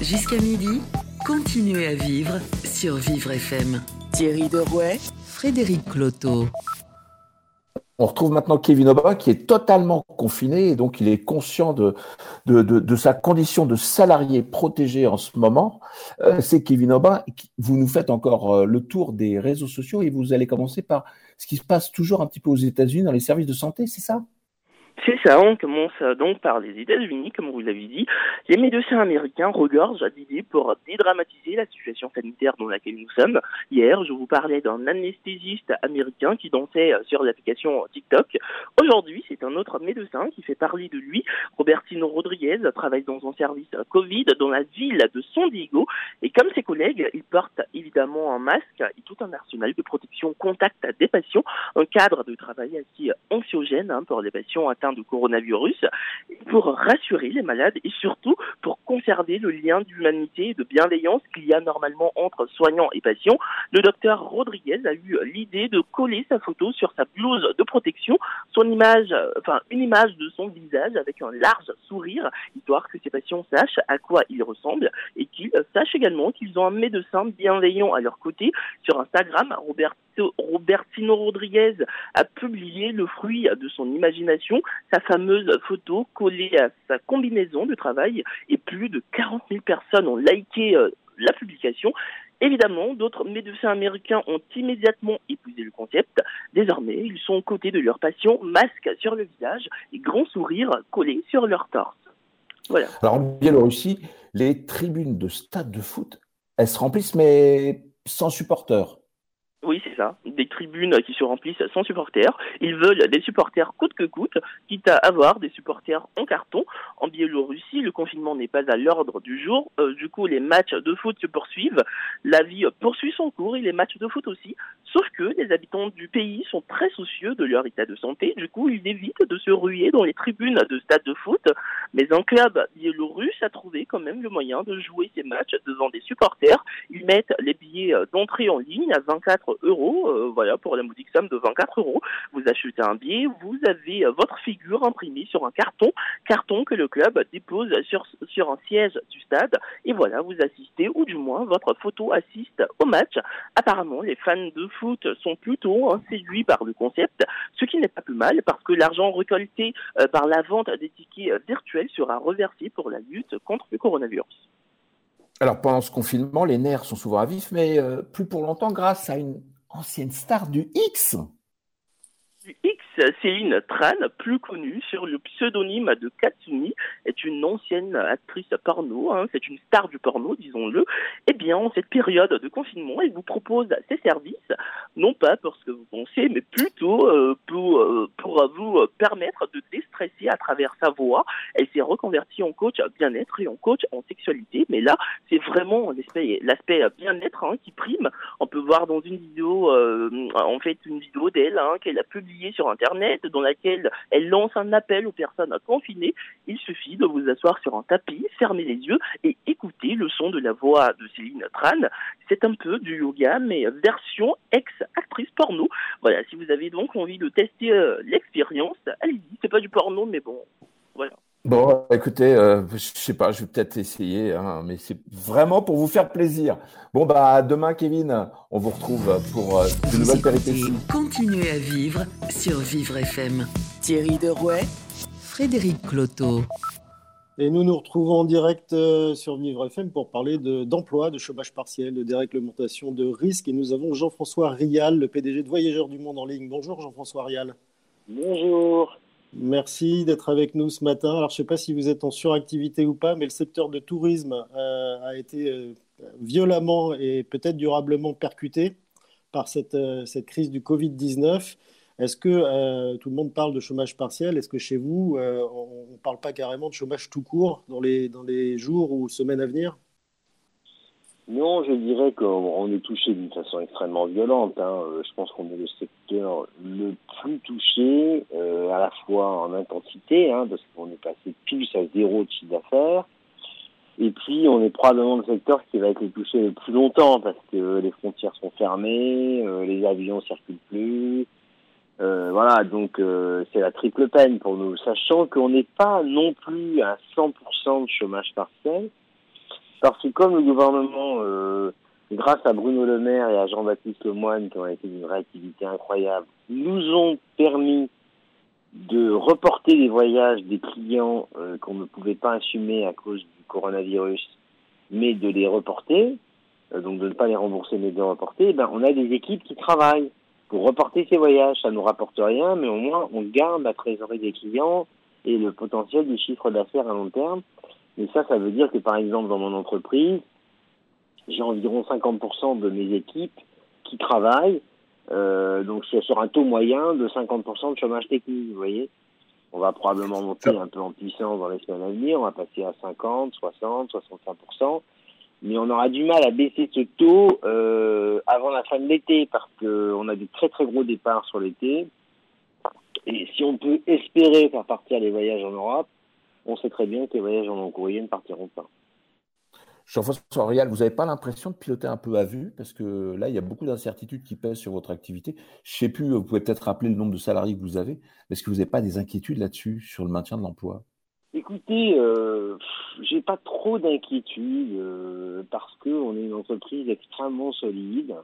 Jusqu'à midi, continuez à vivre sur Vivre FM. Thierry Derouet, Frédéric Cloteau. On retrouve maintenant Kevin Oba qui est totalement confiné et donc il est conscient de, de, sa condition de salarié protégé en ce moment. Euh, c'est Kevin Oba. Vous nous faites encore euh, le tour des réseaux sociaux et vous allez commencer par ce qui se passe toujours un petit peu aux États-Unis dans les services de santé, c'est ça? C'est ça, on commence donc par les États-Unis, comme vous l'avez dit. Les médecins américains regorgent d'idées pour dédramatiser la situation sanitaire dans laquelle nous sommes. Hier, je vous parlais d'un anesthésiste américain qui dansait sur l'application TikTok. Aujourd'hui, c'est un autre médecin qui fait parler de lui. Robertino Rodriguez travaille dans un service Covid dans la ville de San Diego. Et comme ses collègues, il porte évidemment un masque et tout un arsenal de protection contact des patients. Un cadre de travail assez anxiogène hein, pour les patients atteints de coronavirus pour rassurer les malades et surtout pour conserver le lien d'humanité et de bienveillance qu'il y a normalement entre soignants et patients. Le docteur Rodriguez a eu l'idée de coller sa photo sur sa blouse de protection, son image, enfin une image de son visage avec un large sourire, histoire que ses patients sachent à quoi il ressemble et qu'ils sachent également qu'ils ont un médecin bienveillant à leur côté. Sur Instagram, Robertino Rodriguez a publié le fruit de son imagination, sa fameuse photo collée à sa combinaison de travail et plus de 40 000 personnes ont liké euh, la publication. Évidemment, d'autres médecins américains ont immédiatement épousé le concept. Désormais, ils sont aux côtés de leurs patients, masques sur le visage et grands sourires collés sur leur torse. Voilà. Alors en Biélorussie, les tribunes de stade de foot, elles se remplissent mais sans supporters. Oui, c'est ça. Des tribunes qui se remplissent sans supporters. Ils veulent des supporters coûte que coûte, quitte à avoir des supporters en carton. En Biélorussie, le confinement n'est pas à l'ordre du jour. Euh, du coup, les matchs de foot se poursuivent. La vie poursuit son cours et les matchs de foot aussi. Sauf que les habitants du pays sont très soucieux de leur état de santé. Du coup, ils évitent de se ruer dans les tribunes de stade de foot. Mais un club biélorusse a trouvé quand même le moyen de jouer ces matchs devant des supporters. Ils mettent les billets d'entrée en ligne à 24 euros, euh, voilà, pour la modique somme de 24 euros. Vous achetez un billet, vous avez euh, votre figure imprimée sur un carton, carton que le club dépose sur, sur un siège du stade, et voilà, vous assistez, ou du moins votre photo assiste au match. Apparemment, les fans de foot sont plutôt séduits par le concept, ce qui n'est pas plus mal, parce que l'argent récolté euh, par la vente des tickets virtuels sera reversé pour la lutte contre le coronavirus. Alors pendant ce confinement, les nerfs sont souvent à vif, mais plus pour longtemps grâce à une ancienne star du X. Du X Céline Tran, plus connue sur le pseudonyme de Katsumi, est une ancienne actrice porno, hein, c'est une star du porno, disons-le. Eh bien, en cette période de confinement, elle vous propose ses services, non pas pour ce que vous pensez, mais plutôt euh, pour, euh, pour vous permettre de déstresser à travers sa voix. Elle s'est reconvertie en coach bien-être et en coach en sexualité, mais là, c'est vraiment l'aspect bien-être hein, qui prime. On peut voir dans une vidéo, euh, en fait, une vidéo d'elle hein, qu'elle a publiée sur Internet dans laquelle elle lance un appel aux personnes confinées. Il suffit de vous asseoir sur un tapis, fermer les yeux et écouter le son de la voix de Céline Tran. C'est un peu du yoga, mais version ex-actrice porno. Voilà, si vous avez donc envie de tester euh, l'expérience, allez-y. C'est pas du porno, mais bon, voilà. Bon, écoutez, euh, je sais pas, je vais peut-être essayer, hein, mais c'est vraiment pour vous faire plaisir. Bon, bah, demain, Kevin, on vous retrouve pour euh, de nouvelles péripéties. Continuez à vivre sur Vivre FM. Thierry Derouet, Frédéric Cloteau. Et nous nous retrouvons en direct euh, sur Vivre FM pour parler d'emploi, de, chômage partiel, de déréglementation de risques. Et nous avons Jean-François Rial, le PDG de Voyageurs du Monde en ligne. Bonjour Jean-François Rial. Bonjour. Merci d'être avec nous ce matin. Alors, je ne sais pas si vous êtes en suractivité ou pas, mais le secteur de tourisme euh, a été euh, violemment et peut-être durablement percuté par cette, euh, crise du Covid-19. Est-ce que tout le monde parle de chômage partiel? Est-ce que chez vous, on ne parle pas carrément de chômage tout court dans les jours ou semaines à venir? Non, je dirais qu'on est touché d'une façon extrêmement violente. Hein. Euh, je pense qu'on est le secteur le plus touché, euh, à la fois en intensité, hein, parce qu'on est passé tous à zéro de chiffre d'affaires, et puis on est probablement le secteur qui va être le touché le plus longtemps, parce que les frontières sont fermées, euh, les avions circulent plus. voilà, donc c'est la triple peine pour nous, sachant qu'on n'est pas non plus à 100% de chômage partiel. Parce que comme le gouvernement, euh, grâce à Bruno Le Maire et à Jean-Baptiste Lemoyne, qui ont été d'une réactivité incroyable, nous ont permis de reporter les voyages des clients euh, qu'on ne pouvait pas assumer à cause du coronavirus, mais de les reporter, euh, donc de ne pas les rembourser mais de les reporter, eh ben, on a des équipes qui travaillent. pour reporter ces voyages. Ça nous rapporte rien, mais au moins on garde la trésorerie des clients et le potentiel du chiffre d'affaires à long terme. Mais ça, ça veut dire que par exemple dans mon entreprise, j'ai environ 50% de mes équipes qui travaillent, euh, donc c'est sur un taux moyen de 50% de chômage technique, vous voyez. On va probablement monter un peu en puissance dans les semaines à venir, on va passer à 50, 60, 65%, mais on aura du mal à baisser ce taux euh, avant la fin de l'été parce qu'on a des très très gros départs sur l'été. Et si on peut espérer faire partir les voyages en Europe, on sait très bien que les voyages en long courrier ne partiront pas. Jean-François Rial, vous n'avez pas l'impression de piloter un peu à vue? Parce que là, il y a beaucoup d'incertitudes qui pèsent sur votre activité. Je ne sais plus, vous pouvez peut-être rappeler le nombre de salariés que vous avez. Est-ce que vous n'avez pas des inquiétudes là-dessus, sur le maintien de l'emploi? Écoutez, euh, j'ai pas trop d'inquiétudes euh, parce qu'on est une entreprise extrêmement solide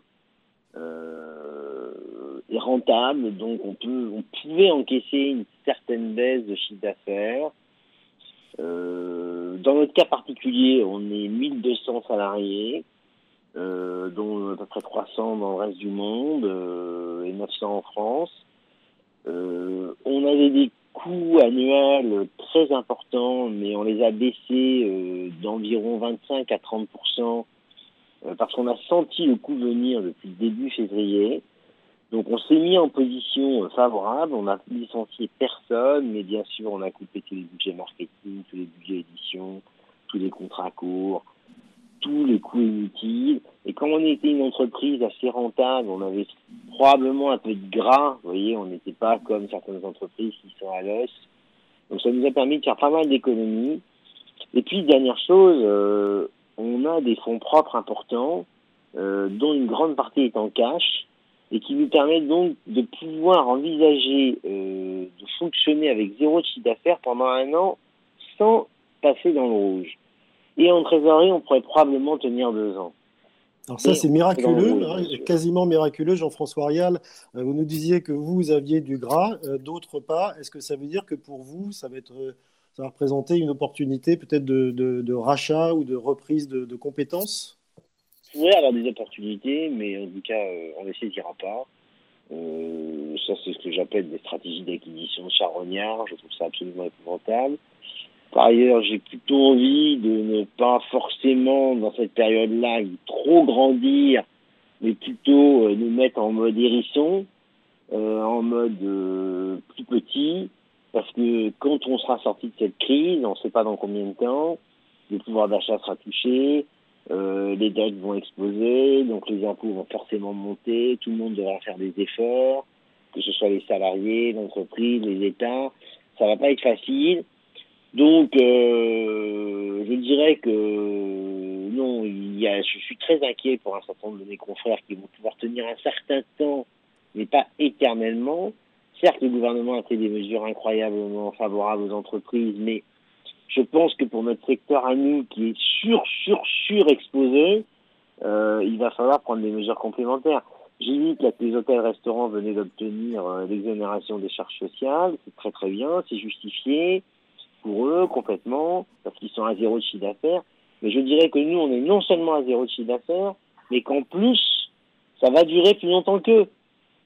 euh, et rentable, donc on peut, on pouvait encaisser une certaine baisse de chiffre d'affaires. Euh, dans notre cas particulier, on est 1200 salariés, euh, dont à peu près 300 dans le reste du monde euh, et 900 en France. on avait des coûts annuels très importants, mais on les a baissés d'environ 25 à 30% parce qu'on a senti le coût venir depuis le début février. Donc on s'est mis en position euh, favorable, on a licencié personne, mais bien sûr on a coupé tous les budgets marketing, tous les budgets édition, tous les contrats courts, tous les coûts inutiles. Et comme on était une entreprise assez rentable, on avait probablement un peu de gras, vous voyez, on n'était pas comme certaines entreprises qui sont à l'os. Donc ça nous a permis de faire pas mal d'économies. Et puis dernière chose, euh, on a des fonds propres importants, euh, dont une grande partie est en cash et qui nous permet donc de pouvoir envisager euh, de fonctionner avec zéro chiffre d'affaires pendant un an sans passer dans le rouge. Et en trésorerie, on pourrait probablement tenir deux ans. Alors ça, c'est miraculeux, hein, quasiment miraculeux, Jean-François Rial. Euh, vous nous disiez que vous aviez du gras, euh, d'autres pas. Est-ce que ça veut dire que pour vous, ça va, être, ça va représenter une opportunité peut-être de, de, rachat ou de reprise de, de compétences? Pourrait avoir des opportunités, mais en tout cas, euh, on ne les saisira pas. Euh, ça, c'est ce que j'appelle des stratégies d'acquisition charognard. Je trouve ça absolument épouvantable. Par ailleurs, j'ai plutôt envie de ne pas forcément, dans cette période-là, trop grandir, mais plutôt euh, nous mettre en mode hérisson, euh, en mode euh, plus petit, parce que quand on sera sorti de cette crise, on ne sait pas dans combien de temps, le pouvoir d'achat sera touché, euh, les dettes vont exploser, donc les impôts vont forcément monter, tout le monde devra faire des efforts, que ce soit les salariés, l'entreprise, les États, ça va pas être facile. Donc, euh, je dirais que non, il y a, je suis très inquiet pour un certain nombre de mes confrères qui vont pouvoir tenir un certain temps, mais pas éternellement. Certes, le gouvernement a pris des mesures incroyablement favorables aux entreprises, mais je pense que pour notre secteur à nous, qui est sur, sur, surexposé, euh, il va falloir prendre des mesures complémentaires. J'ai vu que les hôtels-restaurants venaient d'obtenir euh, l'exonération des charges sociales. C'est très très bien, c'est justifié pour eux complètement, parce qu'ils sont à zéro de chiffre d'affaires. Mais je dirais que nous, on est non seulement à zéro de chiffre d'affaires, mais qu'en plus, ça va durer plus longtemps qu'eux.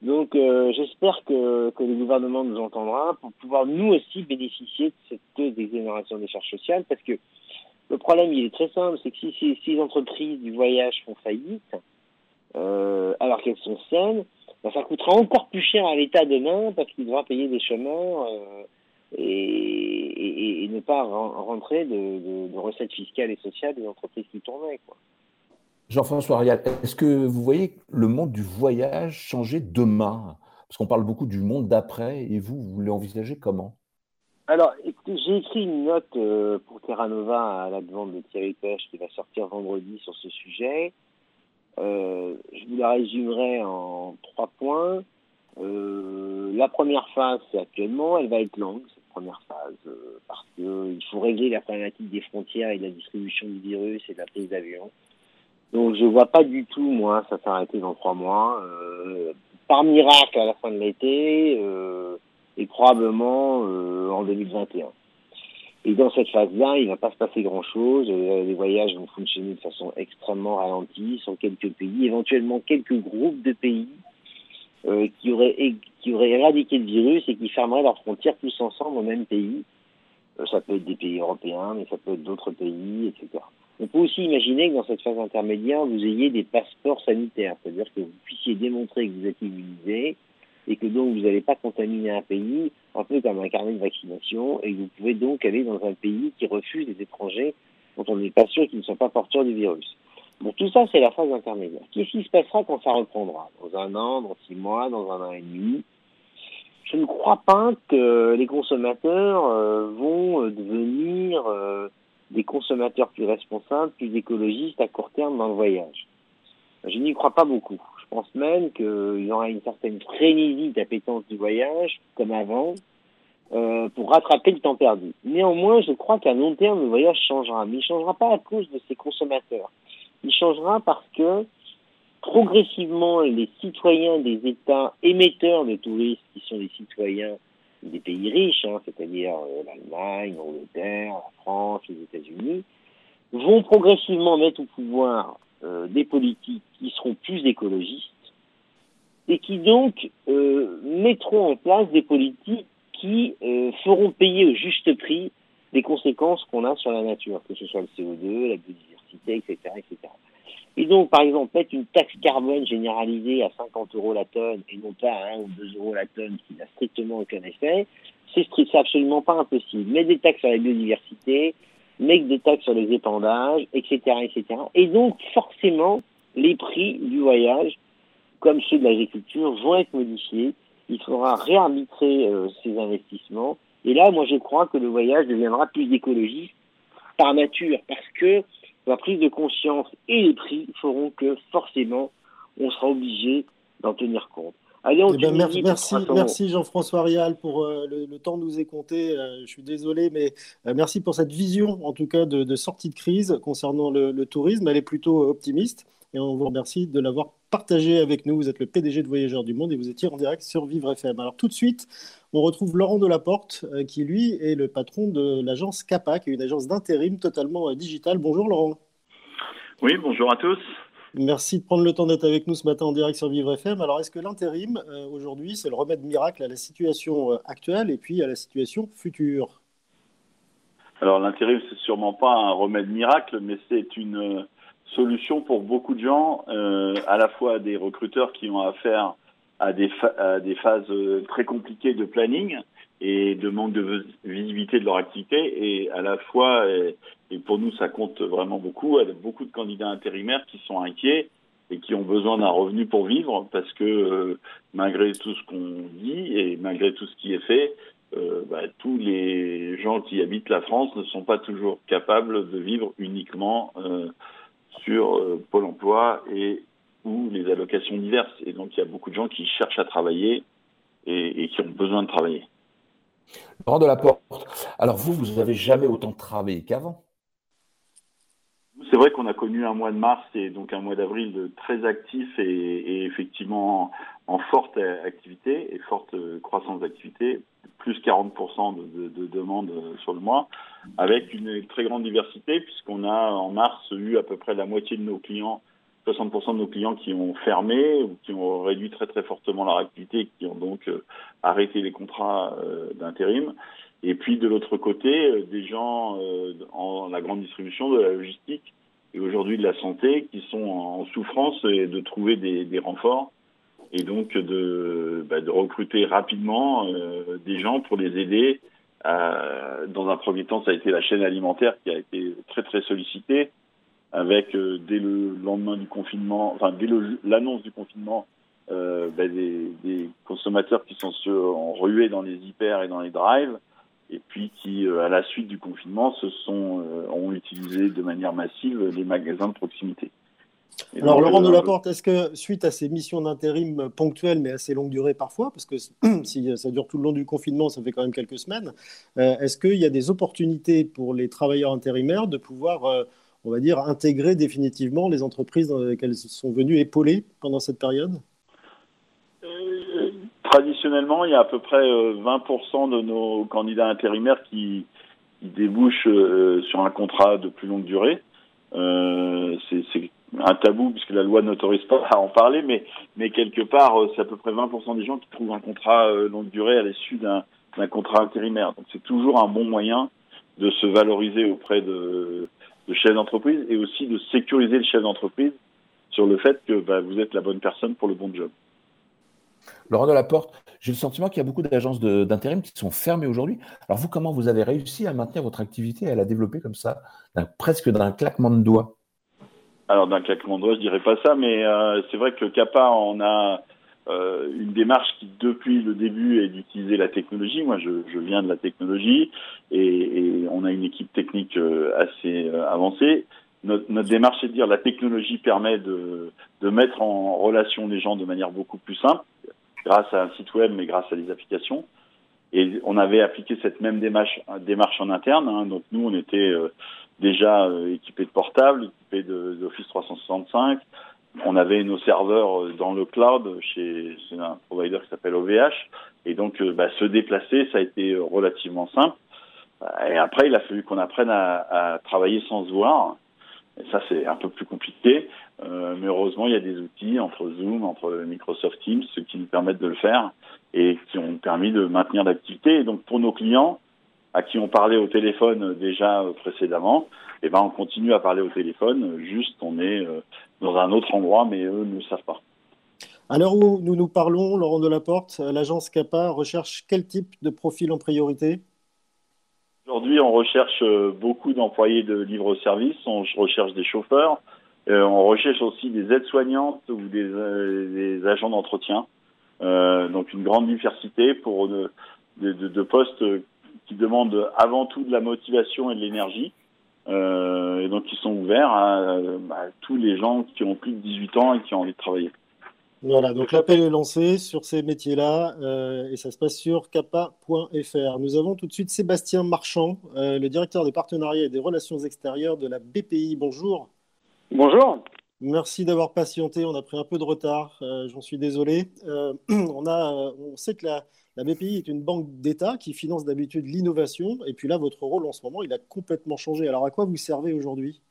Donc euh, j'espère que, que le gouvernement nous entendra pour pouvoir nous aussi bénéficier de cette exonération des charges sociales parce que le problème il est très simple, c'est que si, si, les entreprises du voyage font faillite, euh, alors qu'elles sont saines, ben, ça coûtera encore plus cher à l'État demain parce qu'il devra payer des chemins euh, et, et, ne pas rentrer de, de, de, recettes fiscales et sociales des entreprises qui tournaient. Quoi. Jean-François Rial, est-ce que vous voyez le monde du voyage changer demain? Parce qu'on parle beaucoup du monde d'après, et vous, vous l'envisagez comment? Alors, j'ai écrit une note euh, pour Terra Nova à la demande de Thierry Pêche qui va sortir vendredi sur ce sujet. Euh, je vous la résumerai en trois points. Euh, la première phase, c'est actuellement, elle va être longue, cette première phase, parce qu'il faut régler la problématique des frontières et de la distribution du virus et de la prise d'avion. Donc je vois pas du tout, moi, ça s'arrêter dans trois mois. Euh, par miracle à la fin de l'été euh, et probablement euh, en 2021. Et dans cette phase-là, il va pas se passer grand-chose. Euh, les voyages vont fonctionner de façon extrêmement ralentie sur quelques pays, éventuellement quelques groupes de pays qui auraient qui auraient éradiqué le virus et qui fermeraient leurs frontières tous ensemble au même pays. ça peut être des pays européens, mais ça peut être d'autres pays, etc. On peut aussi imaginer que dans cette phase intermédiaire, vous ayez des passeports sanitaires, c'est-à-dire que vous puissiez démontrer que vous êtes immunisé et que donc vous n'allez pas contaminer un pays, un peu comme un carnet de vaccination, et que vous pouvez donc aller dans un pays qui refuse des étrangers dont on n'est pas sûr qu'ils ne sont pas porteurs du virus. Bon, tout ça, c'est la phase intermédiaire. Qu'est-ce qui se passera quand ça reprendra? Dans un an, dans six mois, dans un an et demi? Je ne crois pas que les consommateurs euh, vont euh, devenir euh, des consommateurs plus responsables, plus écologistes à court terme dans le voyage. Je n'y crois pas beaucoup. Je pense même qu'il y aura une certaine frénésie d'appétence du voyage, comme avant, euh, pour rattraper le temps perdu. Néanmoins, je crois qu'à long terme, le voyage changera. Mais il ne changera pas à cause de ses consommateurs. Il changera parce que progressivement, les citoyens des États émetteurs de touristes, qui sont les citoyens des pays riches, hein, c'est-à-dire euh, l'Allemagne, l'Angleterre, la France, les États-Unis, vont progressivement mettre au pouvoir euh, des politiques qui seront plus écologistes et qui donc euh, mettront en place des politiques qui feront payer au juste prix des conséquences qu'on a sur la nature, que ce soit le CO2, la biodiversité, etc., etc. Et donc, par exemple, mettre une taxe carbone généralisée à 50 euros la tonne et non pas à 1 ou 2 euros la tonne qui n'a strictement aucun effet, c'est absolument pas impossible. Mettre des taxes sur la biodiversité, mettre des taxes sur les épandages, etc., etc. Et donc, forcément, les prix du voyage, comme ceux de l'agriculture, vont être modifiés. Il faudra réarbitrer euh, ces investissements. Et là, moi, je crois que le voyage deviendra plus écologiste par nature, parce que la prise de conscience et les prix feront que forcément, on sera obligé d'en tenir compte. Allez, on eh ben, merci, merci, merci Jean-François Rial pour euh, le, temps nous est compté. Euh, je suis désolé, mais euh, merci pour cette vision, en tout cas, de, sortie de crise concernant le, le, tourisme. Elle est plutôt optimiste et on vous remercie de l'avoir partagé avec nous. Vous êtes le PDG de Voyageurs du Monde et vous étiez en direct sur Vivre FM. Alors tout de suite, on retrouve Laurent Delaporte, euh, qui lui est le patron de l'agence CAPA, qui est une agence d'intérim totalement euh, digitale. Bonjour Laurent. Oui, bonjour à tous. Merci de prendre le temps d'être avec nous ce matin en direct sur Vivre FM. Alors, est-ce que l'intérim, euh, aujourd'hui, c'est le remède miracle à la situation actuelle et puis à la situation future? Alors, l'intérim, c'est sûrement pas un remède miracle, mais c'est une solution pour beaucoup de gens, à la fois des recruteurs qui ont affaire à des, à des phases euh, très compliquées de planning et de manque de visibilité de leur activité et à la fois et, pour nous ça compte vraiment beaucoup a beaucoup de candidats intérimaires qui sont inquiets et qui ont besoin d'un revenu pour vivre parce que euh, malgré tout ce qu'on dit et malgré tout ce qui est fait euh, bah, tous les gens qui habitent la France ne sont pas toujours capables de vivre uniquement euh, sur Pôle Emploi et ou les allocations diverses. Et donc, il y a beaucoup de gens qui cherchent à travailler et, qui ont besoin de travailler. Laurent de la Porte, alors vous, vous n'avez jamais autant travaillé qu'avant? C'est vrai qu'on a connu un mois de mars et donc un mois d'avril très actif et, effectivement en forte activité et forte croissance d'activité, plus 40% de, de, demandes sur le mois, avec une très grande diversité puisqu'on a en mars eu à peu près la moitié de nos clients 60% de nos clients qui ont fermé ou qui ont réduit très très fortement leur activité qui ont donc euh, arrêté les contrats euh, d'intérim. Et puis de l'autre côté, euh, des gens en la grande distribution, de la logistique et aujourd'hui de la santé qui sont en souffrance et de trouver des renforts et donc de, bah, recruter rapidement des gens pour les aider. dans un premier temps, ça a été la chaîne alimentaire qui a été très très sollicitée avec euh, dès le lendemain du confinement, enfin dès l'annonce du confinement, euh, ben, des, consommateurs qui sont ruée dans les hyper et dans les drives, et puis qui, euh, à la suite du confinement, se sont ont utilisé de manière massive les magasins de proximité. Alors, Laurent Delaporte, est-ce que suite à ces missions d'intérim ponctuelles, mais assez longue durée parfois, parce que [CLEARS THROAT] si ça dure tout le long du confinement, ça fait quand même quelques semaines, est-ce qu'il y a des opportunités pour les travailleurs intérimaires de pouvoir on va dire, intégrer définitivement les entreprises dans lesquelles elles sont venues épauler pendant cette période? Euh, Traditionnellement, il y a à peu près 20% euh, de nos candidats intérimaires qui, débouchent euh, sur un contrat de plus longue durée. c'est un tabou puisque la loi n'autorise pas à en parler, mais, mais quelque part, c'est à peu près 20% des gens qui trouvent un contrat longue durée à l'issue d'un contrat intérimaire. Donc c'est toujours un bon moyen de se valoriser auprès de, de chefs d'entreprise et aussi de sécuriser le chef d'entreprise sur le fait que bah, vous êtes la bonne personne pour le bon job. Laurent Delaporte, j'ai le sentiment qu'il y a beaucoup d'agences d'intérim qui sont fermées aujourd'hui. Alors vous, comment vous avez réussi à maintenir votre activité et à la développer comme ça, presque d'un claquement de doigts? Alors d'un claquement de doigts, je dirais pas ça, mais euh, c'est vrai que CAPA, on a euh, une démarche qui, depuis le début, est d'utiliser la technologie. Moi, je, viens de la technologie et, on a une équipe technique euh, assez avancée. Notre, démarche, c'est de dire la technologie permet de, mettre en relation les gens de manière beaucoup plus simple, grâce à un site web, mais grâce à des applications. Et on avait appliqué cette même démarche, démarche en interne. Hein. Donc nous, on était déjà équipés de portables, équipés d'Office 365 on avait nos serveurs euh, dans le cloud chez, un provider qui s'appelle OVH. Et donc, euh, bah, se déplacer, ça a été euh, relativement simple. Et après, il a fallu qu'on apprenne à, travailler sans se voir. Et ça, c'est un peu plus compliqué. mais heureusement, il y a des outils entre Zoom, entre Microsoft Teams, qui nous permettent de le faire et qui ont permis de maintenir l'activité. Et donc, pour nos clients, à qui on parlait au téléphone déjà précédemment, eh ben, on continue à parler au téléphone, juste on est dans un autre endroit, mais eux ne le savent pas. À l'heure où nous nous parlons, Laurent Delaporte, l'agence CAPA recherche quel type de profil en priorité? Aujourd'hui, on recherche euh, beaucoup d'employés de livre-service, on recherche des chauffeurs, euh, on recherche aussi des aides-soignantes ou des, euh, agents d'entretien. donc une grande diversité pour de, de, postes qui demandent avant tout de la motivation et de l'énergie. Euh, et donc ils sont ouverts à, tous les gens qui ont plus de 18 ans et qui ont envie de travailler. Voilà, donc l'appel est lancé sur ces métiers-là euh, et ça se passe sur kappa.fr. Nous avons tout de suite Sébastien Marchand, euh, le directeur des partenariats et des relations extérieures de la BPI. Bonjour. Bonjour. Merci d'avoir patienté. On a pris un peu de retard. J'en suis désolé. [CLEARS THROAT] on, a, on sait que la, la BPI est une banque d'État qui finance d'habitude l'innovation. Et puis là, votre rôle en ce moment, il a complètement changé. Alors à quoi vous servez aujourd'hui?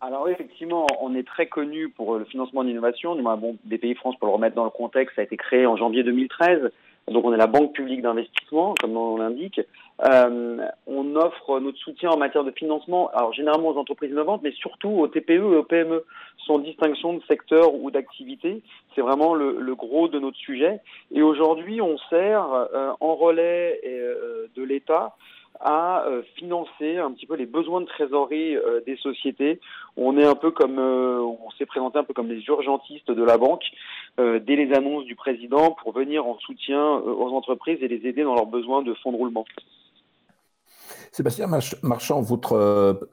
Alors effectivement, on est très connu pour le financement de l'innovation. Bon, BPI France, pour le remettre dans le contexte, a été créé en janvier 2013. Donc on est la banque publique d'investissement, comme on l'indique. Euh, on offre notre soutien en matière de financement, alors généralement aux entreprises innovantes, mais surtout aux TPE et aux PME, sans distinction de secteur ou d'activité. C'est vraiment le, le, gros de notre sujet. Et aujourd'hui, on sert euh, en relais euh, de l'État à financer un petit peu les besoins de trésorerie des sociétés. On est un peu comme, on s'est présenté un peu comme les urgentistes de la banque dès les annonces du président pour venir en soutien aux entreprises et les aider dans leurs besoins de fonds de roulement. Sébastien Marchand, votre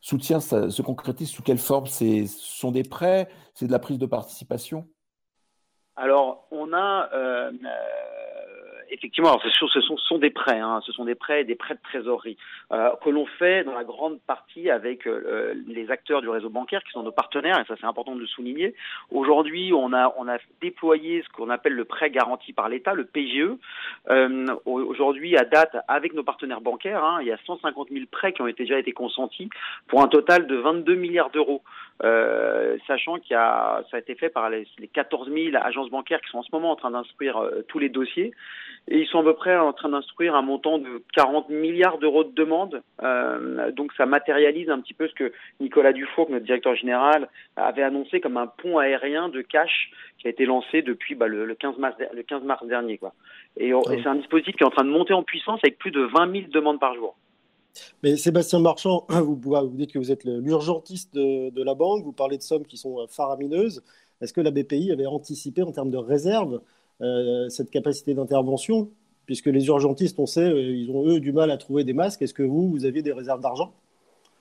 soutien se concrétise sous quelle forme? Ce sont des prêts? C'est de la prise de participation? Alors, on a effectivement, alors ce sont, sont des prêts, hein, ce sont des prêts, des prêts de trésorerie euh, que l'on fait dans la grande partie avec euh, les acteurs du réseau bancaire qui sont nos partenaires, et ça c'est important de le souligner. Aujourd'hui, on a on a déployé ce qu'on appelle le prêt garanti par l'État, le PGE. Euh, aujourd'hui, à date, avec nos partenaires bancaires, hein, il y a 150 000 prêts qui ont déjà été consentis pour un total de 22 milliards d'euros. Euh, sachant qu'il y a, ça a été fait par les, les 14 000 agences bancaires qui sont en ce moment en train d'instruire euh, tous les dossiers. Et ils sont à peu près en train d'instruire un montant de 40 milliards d'euros de demandes. Euh, donc ça matérialise un petit peu ce que Nicolas Dufour, notre directeur général, avait annoncé comme un pont aérien de cash qui a été lancé depuis bah, le, 15 mars, le 15 mars dernier. Quoi. Et, et c'est un dispositif qui est en train de monter en puissance avec plus de 20 000 demandes par jour. Mais Sébastien Marchand, [CLEARS THROAT] vous, vous dites que vous êtes l'urgentiste de, la banque, vous parlez de sommes qui sont faramineuses. Est-ce que la BPI avait anticipé en termes de réserve cette capacité d'intervention Puisque les urgentistes, on sait, euh, ils ont eux du mal à trouver des masques. Est-ce que vous, vous aviez des réserves d'argent?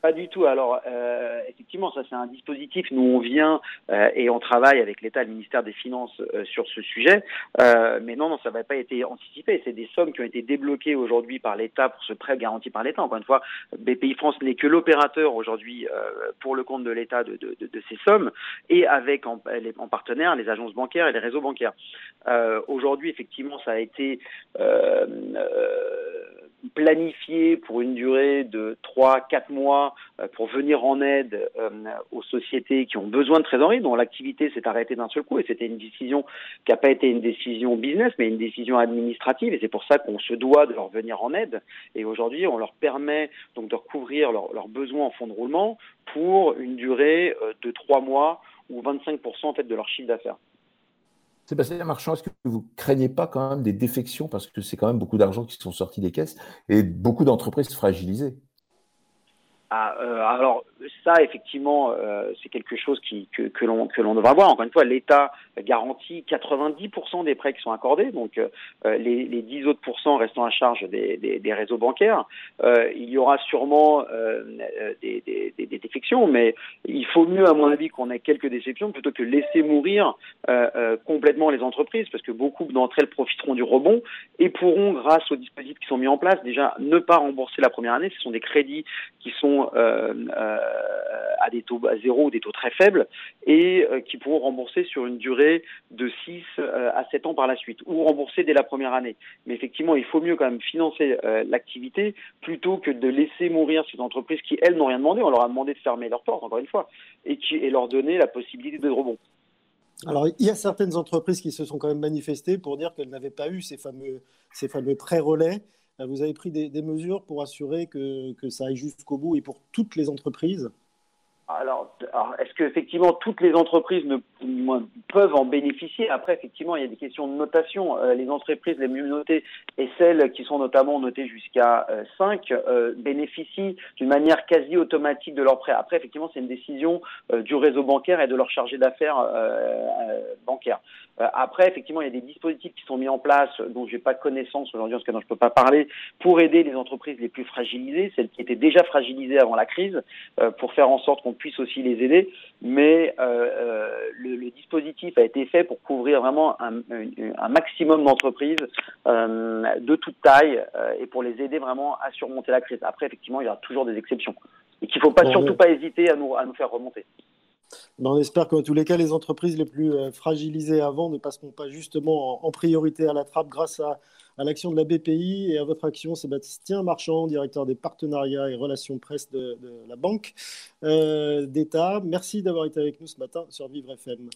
Pas du tout. Alors, euh, effectivement, ça c'est un dispositif. Nous, on vient euh, et on travaille avec l'État, le ministère des Finances euh, sur ce sujet. Euh, mais non, non, ça n'a pas été anticipé. C'est des sommes qui ont été débloquées aujourd'hui par l'État pour ce prêt garanti par l'État. Encore une fois, BPI France n'est que l'opérateur aujourd'hui pour le compte de l'État de, de, de, ces sommes et avec en, en, partenaire les agences bancaires et les réseaux bancaires. aujourd'hui, effectivement, ça a été planifié pour une durée de 3-4 mois pour venir en aide aux sociétés qui ont besoin de trésorerie, dont l'activité s'est arrêtée d'un seul coup, et c'était une décision qui n'a pas été une décision business, mais une décision administrative, et c'est pour ça qu'on se doit de leur venir en aide. Et aujourd'hui, on leur permet donc de recouvrir leurs besoins en fonds de roulement pour une durée de 3 mois ou 25% en fait de leur chiffre d'affaires. Sébastien Marchand, est-ce que vous ne craignez pas quand même des défections parce que c'est quand même beaucoup d'argent qui sont sortis des caisses et beaucoup d'entreprises fragilisées? Ah, euh, alors ça, effectivement, euh, c'est quelque chose que, l'on devra voir. Encore une fois, l'État garantit 90% des prêts qui sont accordés, donc euh, les, les 10 autres pourcents restant à charge des, réseaux bancaires. il y aura sûrement des, des, défections, mais il faut mieux, à mon avis, qu'on ait quelques déceptions plutôt que laisser mourir complètement les entreprises, parce que beaucoup d'entre elles profiteront du rebond et pourront, grâce aux dispositifs qui sont mis en place, déjà ne pas rembourser la première année. Ce sont des crédits qui sont euh, euh, à des taux à zéro ou des taux très faibles et euh, qui pourront rembourser sur une durée de 6 à 7 ans par la suite ou rembourser dès la première année. Mais effectivement, il faut mieux quand même financer l'activité plutôt que de laisser mourir ces entreprises qui, elles, n'ont rien demandé. On leur a demandé de fermer leurs portes, encore une fois, et, qui, et leur donner la possibilité de rebond. Alors, il y a certaines entreprises qui se sont quand même manifestées pour dire qu'elles n'avaient pas eu ces fameux, ces fameux prêts relais. Euh, vous avez pris des, mesures pour assurer que, que ça aille jusqu'au bout et pour toutes les entreprises? Alors, est-ce qu'effectivement toutes les entreprises ne, peuvent en bénéficier Après, effectivement, il y a des questions de notation. Euh, les entreprises les mieux notées et celles qui sont notamment notées jusqu'à 5 euh, euh, bénéficient d'une manière quasi automatique de leur prêt. Après, effectivement, c'est une décision du réseau bancaire et de leur chargé d'affaires bancaire. après, effectivement, il y a des dispositifs qui sont mis en place dont je n'ai pas connaissance aujourd'hui, en ce cas dont je peux pas parler, pour aider les entreprises les plus fragilisées, celles qui étaient déjà fragilisées avant la crise, pour faire en sorte qu'on puisse aussi les aider, mais euh, euh, le, dispositif a été fait pour couvrir vraiment un, maximum d'entreprises euh, de toute taille et pour les aider vraiment à surmonter la crise. Après, effectivement, il y aura toujours des exceptions et qu'il ne faut pas surtout pas hésiter à nous, à nous faire remonter. on espère qu'en tous les cas, les entreprises les plus fragilisées avant ne passeront pas justement en priorité à la trappe grâce à à l'action de la BPI et à votre action, Sébastien Marchand, directeur des partenariats et relations presse de, la Banque euh, d'État. Merci d'avoir été avec nous ce matin sur Vivre FM.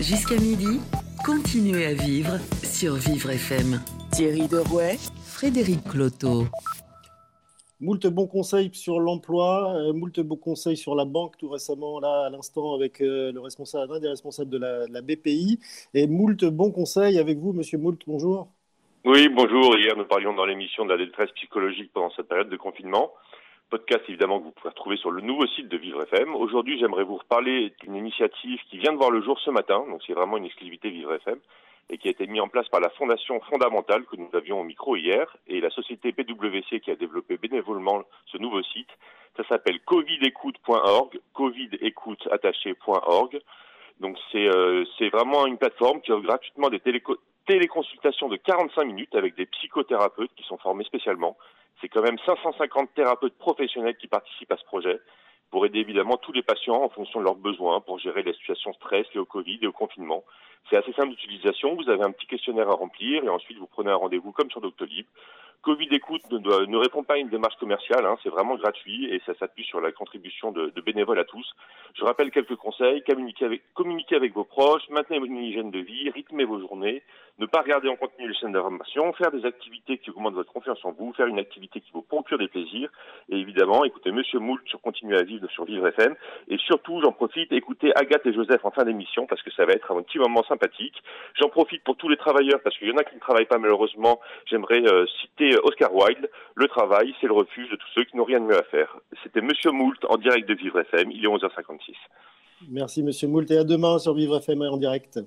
Jusqu'à midi, continuez à vivre sur Vivre FM. Thierry Derouet, Frédéric Cloteau. Moult bons conseils sur l'emploi, euh, moult bons conseils sur la banque tout récemment, là, à l'instant, avec euh, le responsable, un des responsables de la, BPI. Et moult bons conseils avec vous, monsieur Moult, bonjour. Oui, bonjour. Hier, nous parlions dans l'émission de la détresse psychologique pendant cette période de confinement. Podcast, évidemment, que vous pouvez retrouver sur le nouveau site de Vivre FM. Aujourd'hui, j'aimerais vous reparler d'une initiative qui vient de voir le jour ce matin. Donc, c'est vraiment une exclusivité Vivre FM et qui a été mis en place par la Fondation fondamentale que nous avions au micro hier et la société PwC qui a développé bénévolement ce nouveau site. Ça s'appelle covidécoute.org, covidécouteattaché.org. Donc c'est euh, c'est vraiment une plateforme qui offre gratuitement des téléconsultations de 45 minutes avec des psychothérapeutes qui sont formés spécialement. C'est quand même 550 thérapeutes professionnels qui participent à ce projet pour aider évidemment tous les patients en fonction de leurs besoins pour gérer les situations stress liées au Covid et au confinement. C'est assez simple d'utilisation. Vous avez un petit questionnaire à remplir et ensuite vous prenez un rendez-vous comme sur Doctolib. Covid Écoute ne, répond pas à une démarche commerciale, hein, c'est vraiment gratuit et ça s'appuie sur la contribution de, bénévoles à tous. Je rappelle quelques conseils, communiquer avec, vos proches, maintenir une hygiène de vie, rythmer vos journées, ne pas regarder en continu les chaînes d'information, faire des activités qui augmentent votre confiance en vous, faire une activité qui vous procure des plaisirs et évidemment écoutez Monsieur Moult sur Continuer à vivre sur Vivre FM et surtout j'en profite, écoutez Agathe et Joseph en fin d'émission parce que ça va être un petit moment sympathique. J'en profite pour tous les travailleurs parce qu'il y en a qui ne travaillent pas malheureusement. J'aimerais euh, citer Oscar Wilde, le travail, c'est le refuge de tous ceux qui n'ont rien de mieux à faire. C'était Monsieur Moult en direct de Vivre FM, il est 11h56. Merci Monsieur Moult et à demain sur Vivre FM en direct.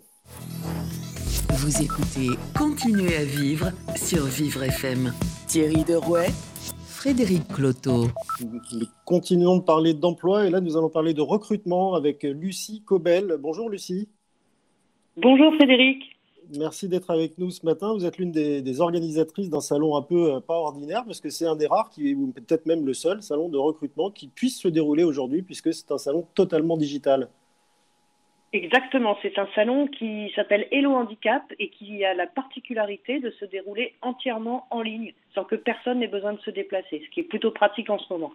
Vous écoutez Continuez à vivre sur Vivre FM. Thierry Derouet, Frédéric Cloteau. Nous continuons de parler d'emploi et là nous allons parler de recrutement avec Lucie Cobel. Bonjour Lucie. Bonjour Frédéric. Merci d'être avec nous ce matin. Vous êtes l'une des, organisatrices d'un salon un peu euh, pas ordinaire, parce que c'est un des rares, qui, ou peut-être même le seul salon de recrutement qui puisse se dérouler aujourd'hui, puisque c'est un salon totalement digital. Exactement, c'est un salon qui s'appelle Hello Handicap et qui a la particularité de se dérouler entièrement en ligne, sans que personne n'ait besoin de se déplacer, ce qui est plutôt pratique en ce moment.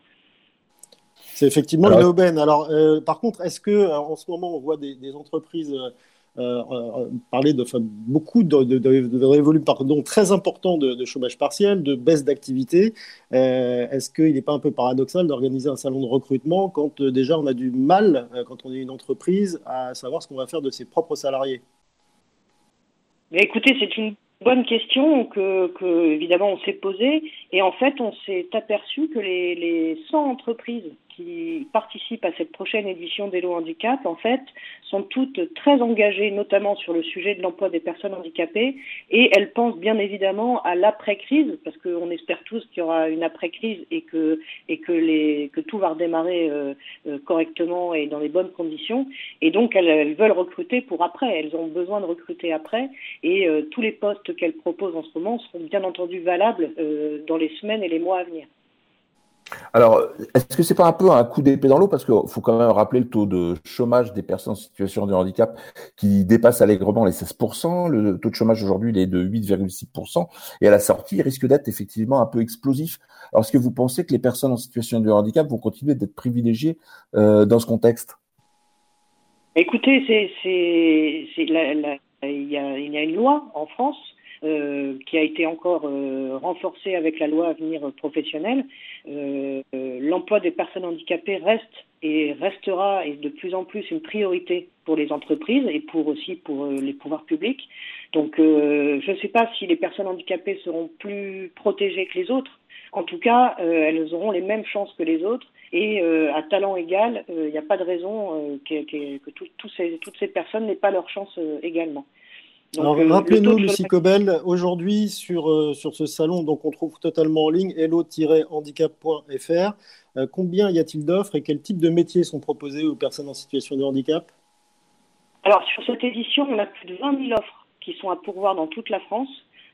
C'est effectivement une aubaine. Alors, euh, par contre, est-ce que euh, en ce moment on voit des, entreprises euh, parler de beaucoup de, de, volumes pardon, très importants de, chômage partiel, de baisse d'activité. Est-ce qu'il n'est pas un peu paradoxal d'organiser un salon de recrutement quand déjà on a du mal, quand on est une entreprise, à savoir ce qu'on va faire de ses propres salariés? Écoutez, c'est une bonne question que, que évidemment on s'est posée. Et en fait on s'est aperçu que les, les 100 entreprises qui participent à cette prochaine édition d'Hello Handicap, en fait, sont toutes très engagées, notamment sur le sujet de l'emploi des personnes handicapées, et elles pensent bien évidemment à l'après-crise, parce qu'on espère tous qu'il y aura une après-crise et que, et que, les, que tout va redémarrer euh, euh, correctement et dans les bonnes conditions. Et donc, elles, veulent recruter pour après, elles ont besoin de recruter après, et euh, tous les postes qu'elles proposent en ce moment seront bien entendu valables dans les semaines et les mois à venir. Alors, est-ce que c'est pas un peu un coup d'épée dans l'eau? Parce qu'il faut quand même rappeler le taux de chômage des personnes en situation de handicap qui dépasse allègrement les 16%. Le taux de chômage aujourd'hui il est de 8,6% et à la sortie il risque d'être effectivement un peu explosif. Alors, est-ce que vous pensez que les personnes en situation de handicap vont continuer d'être privilégiées euh, dans ce contexte? Écoutez, il y a une loi en France euh, qui a été encore euh, renforcée avec la loi Avenir professionnel. Euh, l'emploi des personnes handicapées reste et restera et de plus en plus une priorité pour les entreprises et pour aussi pour les pouvoirs publics. Donc je ne sais pas si les personnes handicapées seront plus protégées que les autres. En tout cas, elles auront les mêmes chances que les autres et à talent égal, il n'y a pas de raison que, toutes ces personnes n'aient pas leur chance également. Alors, euh, rappelez-nous, Lucie Cobel, aujourd'hui sur, euh, sur ce salon, donc on trouve totalement en ligne hello-handicap.fr. Euh, combien y a-t-il d'offres et quel type de métiers sont proposés aux personnes en situation de handicap? Alors, sur cette édition, on a plus de 20 000 offres qui sont à pourvoir dans toute la France,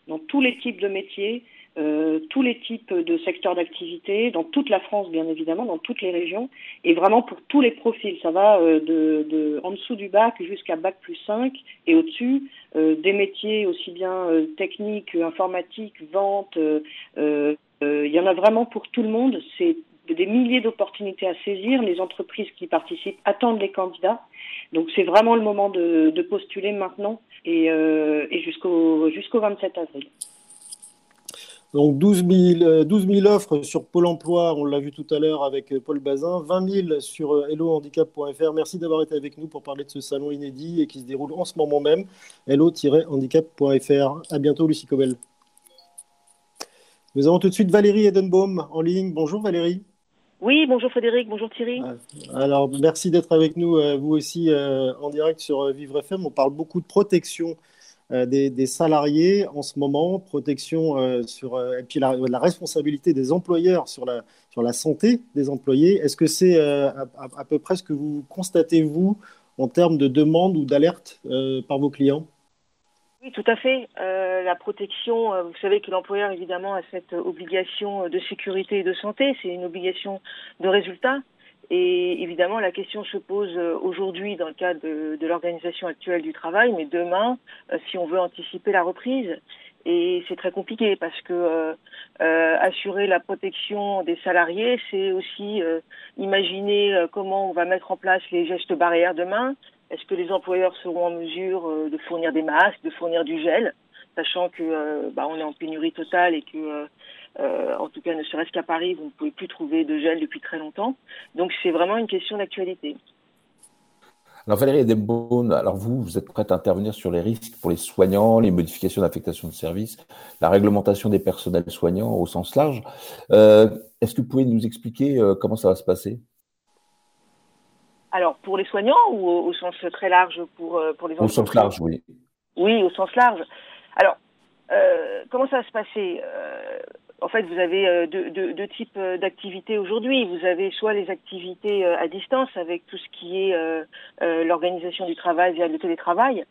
dans tous les types de métiers, euh, tous les types de secteurs d'activité, dans toute la France bien évidemment, dans toutes les régions, et vraiment pour tous les profils. Ça va euh, de, de, en dessous du bac jusqu'à bac plus 5 et au-dessus, euh, des métiers aussi bien techniques, informatiques, vente. Il y en a vraiment pour tout le monde. C'est des milliers d'opportunités à saisir. Les entreprises qui participent attendent les candidats. Donc c'est vraiment le moment de, de postuler maintenant et, et jusqu'au jusqu'au 27 avril. Donc 12 000, 12 offres sur Pôle emploi, on l'a vu tout à l'heure avec euh, Paul Bazin, 20 000 sur euh, hellohandicap.fr. Merci d'avoir été avec nous pour parler de ce salon inédit et qui se déroule en ce moment même. hello-handicap.fr. À bientôt, Lucie Cobel. Nous avons tout de suite Valérie Edenbaum en ligne. Bonjour Valérie. Oui, bonjour Frédéric, bonjour Thierry. Alors, merci d'être avec nous, euh, vous aussi, en direct sur Vivre FM. On parle beaucoup de protection euh, des, salariés en ce moment, protection euh, sur, euh, et puis la, responsabilité des employeurs sur la, sur la santé des employés. Est-ce que c'est à, peu près ce que vous constatez, vous, en termes de demande ou d'alerte par vos clients? Oui, tout à fait. la protection, vous savez que l'employeur, évidemment, a cette obligation de sécurité et de santé. C'est une obligation de résultat. Et évidemment, la question se pose euh, aujourd'hui dans le cadre de, l'organisation actuelle du travail, mais demain, euh, si on veut anticiper la reprise. Et c'est très compliqué parce que euh, euh assurer la protection des salariés, c'est aussi imaginer comment on va mettre en place les gestes barrières demain. Est-ce que les employeurs seront en mesure de fournir des masques, de fournir du gel, sachant que bah, on est en pénurie totale et que euh, en tout cas, ne serait-ce qu'à Paris, vous ne pouvez plus trouver de gel depuis très longtemps. Donc, c'est vraiment une question d'actualité. Alors Valérie Edembone, alors vous, vous êtes prête à intervenir sur les risques pour les soignants, les modifications d'affectation de services, la réglementation des personnels soignants au sens large. Euh, est-ce que vous pouvez nous expliquer euh, comment ça va se passer? Alors pour les soignants ou au, sens très large pour, pour les Au sens large, oui. Oui, au sens large. Alors, comment ça va se passer? En fait, vous avez euh, deux, types euh, d'activités aujourd'hui. Vous avez soit les activités euh, à distance avec tout ce qui est l'organisation du travail via le télétravail,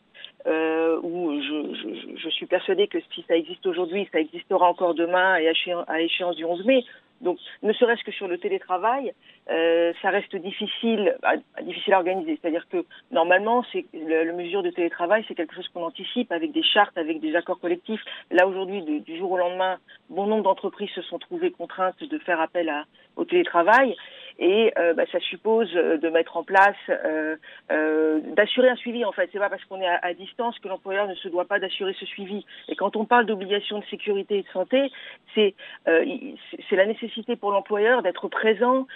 où je, suis persuadée que si ça existe aujourd'hui, ça existera encore demain et à échéance, du 11 mai. Donc, ne serait-ce que sur le télétravail, euh, ça reste difficile, bah, difficile à organiser. C'est-à-dire que normalement, c'est le, mesure de télétravail, c'est quelque chose qu'on anticipe avec des chartes, avec des accords collectifs. Là aujourd'hui, du jour au lendemain, bon nombre d'entreprises se sont trouvées contraintes de faire appel à, au télétravail et euh, bah, ça suppose euh, de mettre en place, euh, euh, d'assurer un suivi en fait. C'est pas parce qu'on est à, distance que l'employeur ne se doit pas d'assurer ce suivi. Et quand on parle d'obligation de sécurité et de santé, c'est euh, c'est la nécessité pour l'employeur d'être présent,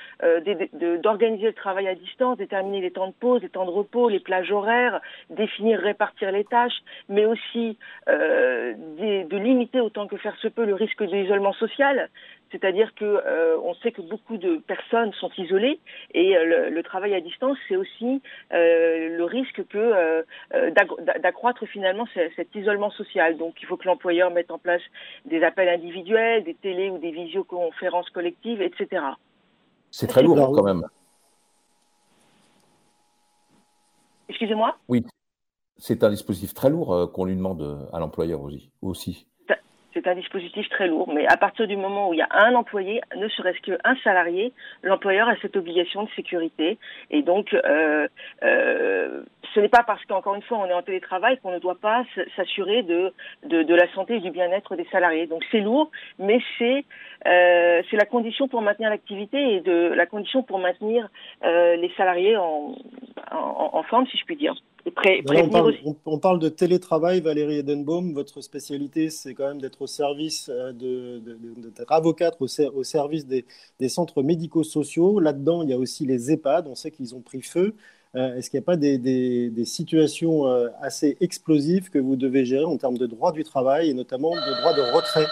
d'organiser le travail à distance, déterminer les temps de pause, les temps de repos, les plages horaires, définir, répartir les tâches, mais aussi de limiter autant que faire se peut le risque d'isolement social. C'est-à-dire que euh, on sait que beaucoup de personnes sont isolées et euh, le, travail à distance, c'est aussi euh, le risque que d'accroître finalement cet isolement social. Donc, il faut que l'employeur mette en place des appels individuels, des télé ou des visioconférences collectives, etc. C'est très lourd quand même. Excusez-moi? Oui, c'est un dispositif très lourd qu'on lui demande à l'employeur aussi c'est un dispositif très lourd, mais à partir du moment où il y a un employé, ne serait-ce qu'un salarié, l'employeur a cette obligation de sécurité. Et donc, euh, euh, ce n'est pas parce qu'encore une fois, on est en télétravail qu'on ne doit pas s'assurer de, de, la santé et du bien-être des salariés. Donc, c'est lourd, mais c'est euh, la condition pour maintenir l'activité et de la condition pour maintenir les salariés en, en forme, si je puis dire on, parle, de télétravail, Valérie Edenbaum. Votre spécialité, c'est quand même d'être au service, euh, d'être avocate au, service des, centres médico-sociaux. Là-dedans, il y a aussi les EHPAD. On sait qu'ils ont pris feu. Euh, est-ce qu'il n'y a pas des, situations euh, assez explosives que vous devez gérer en termes de droit du travail et notamment de droit de retrait?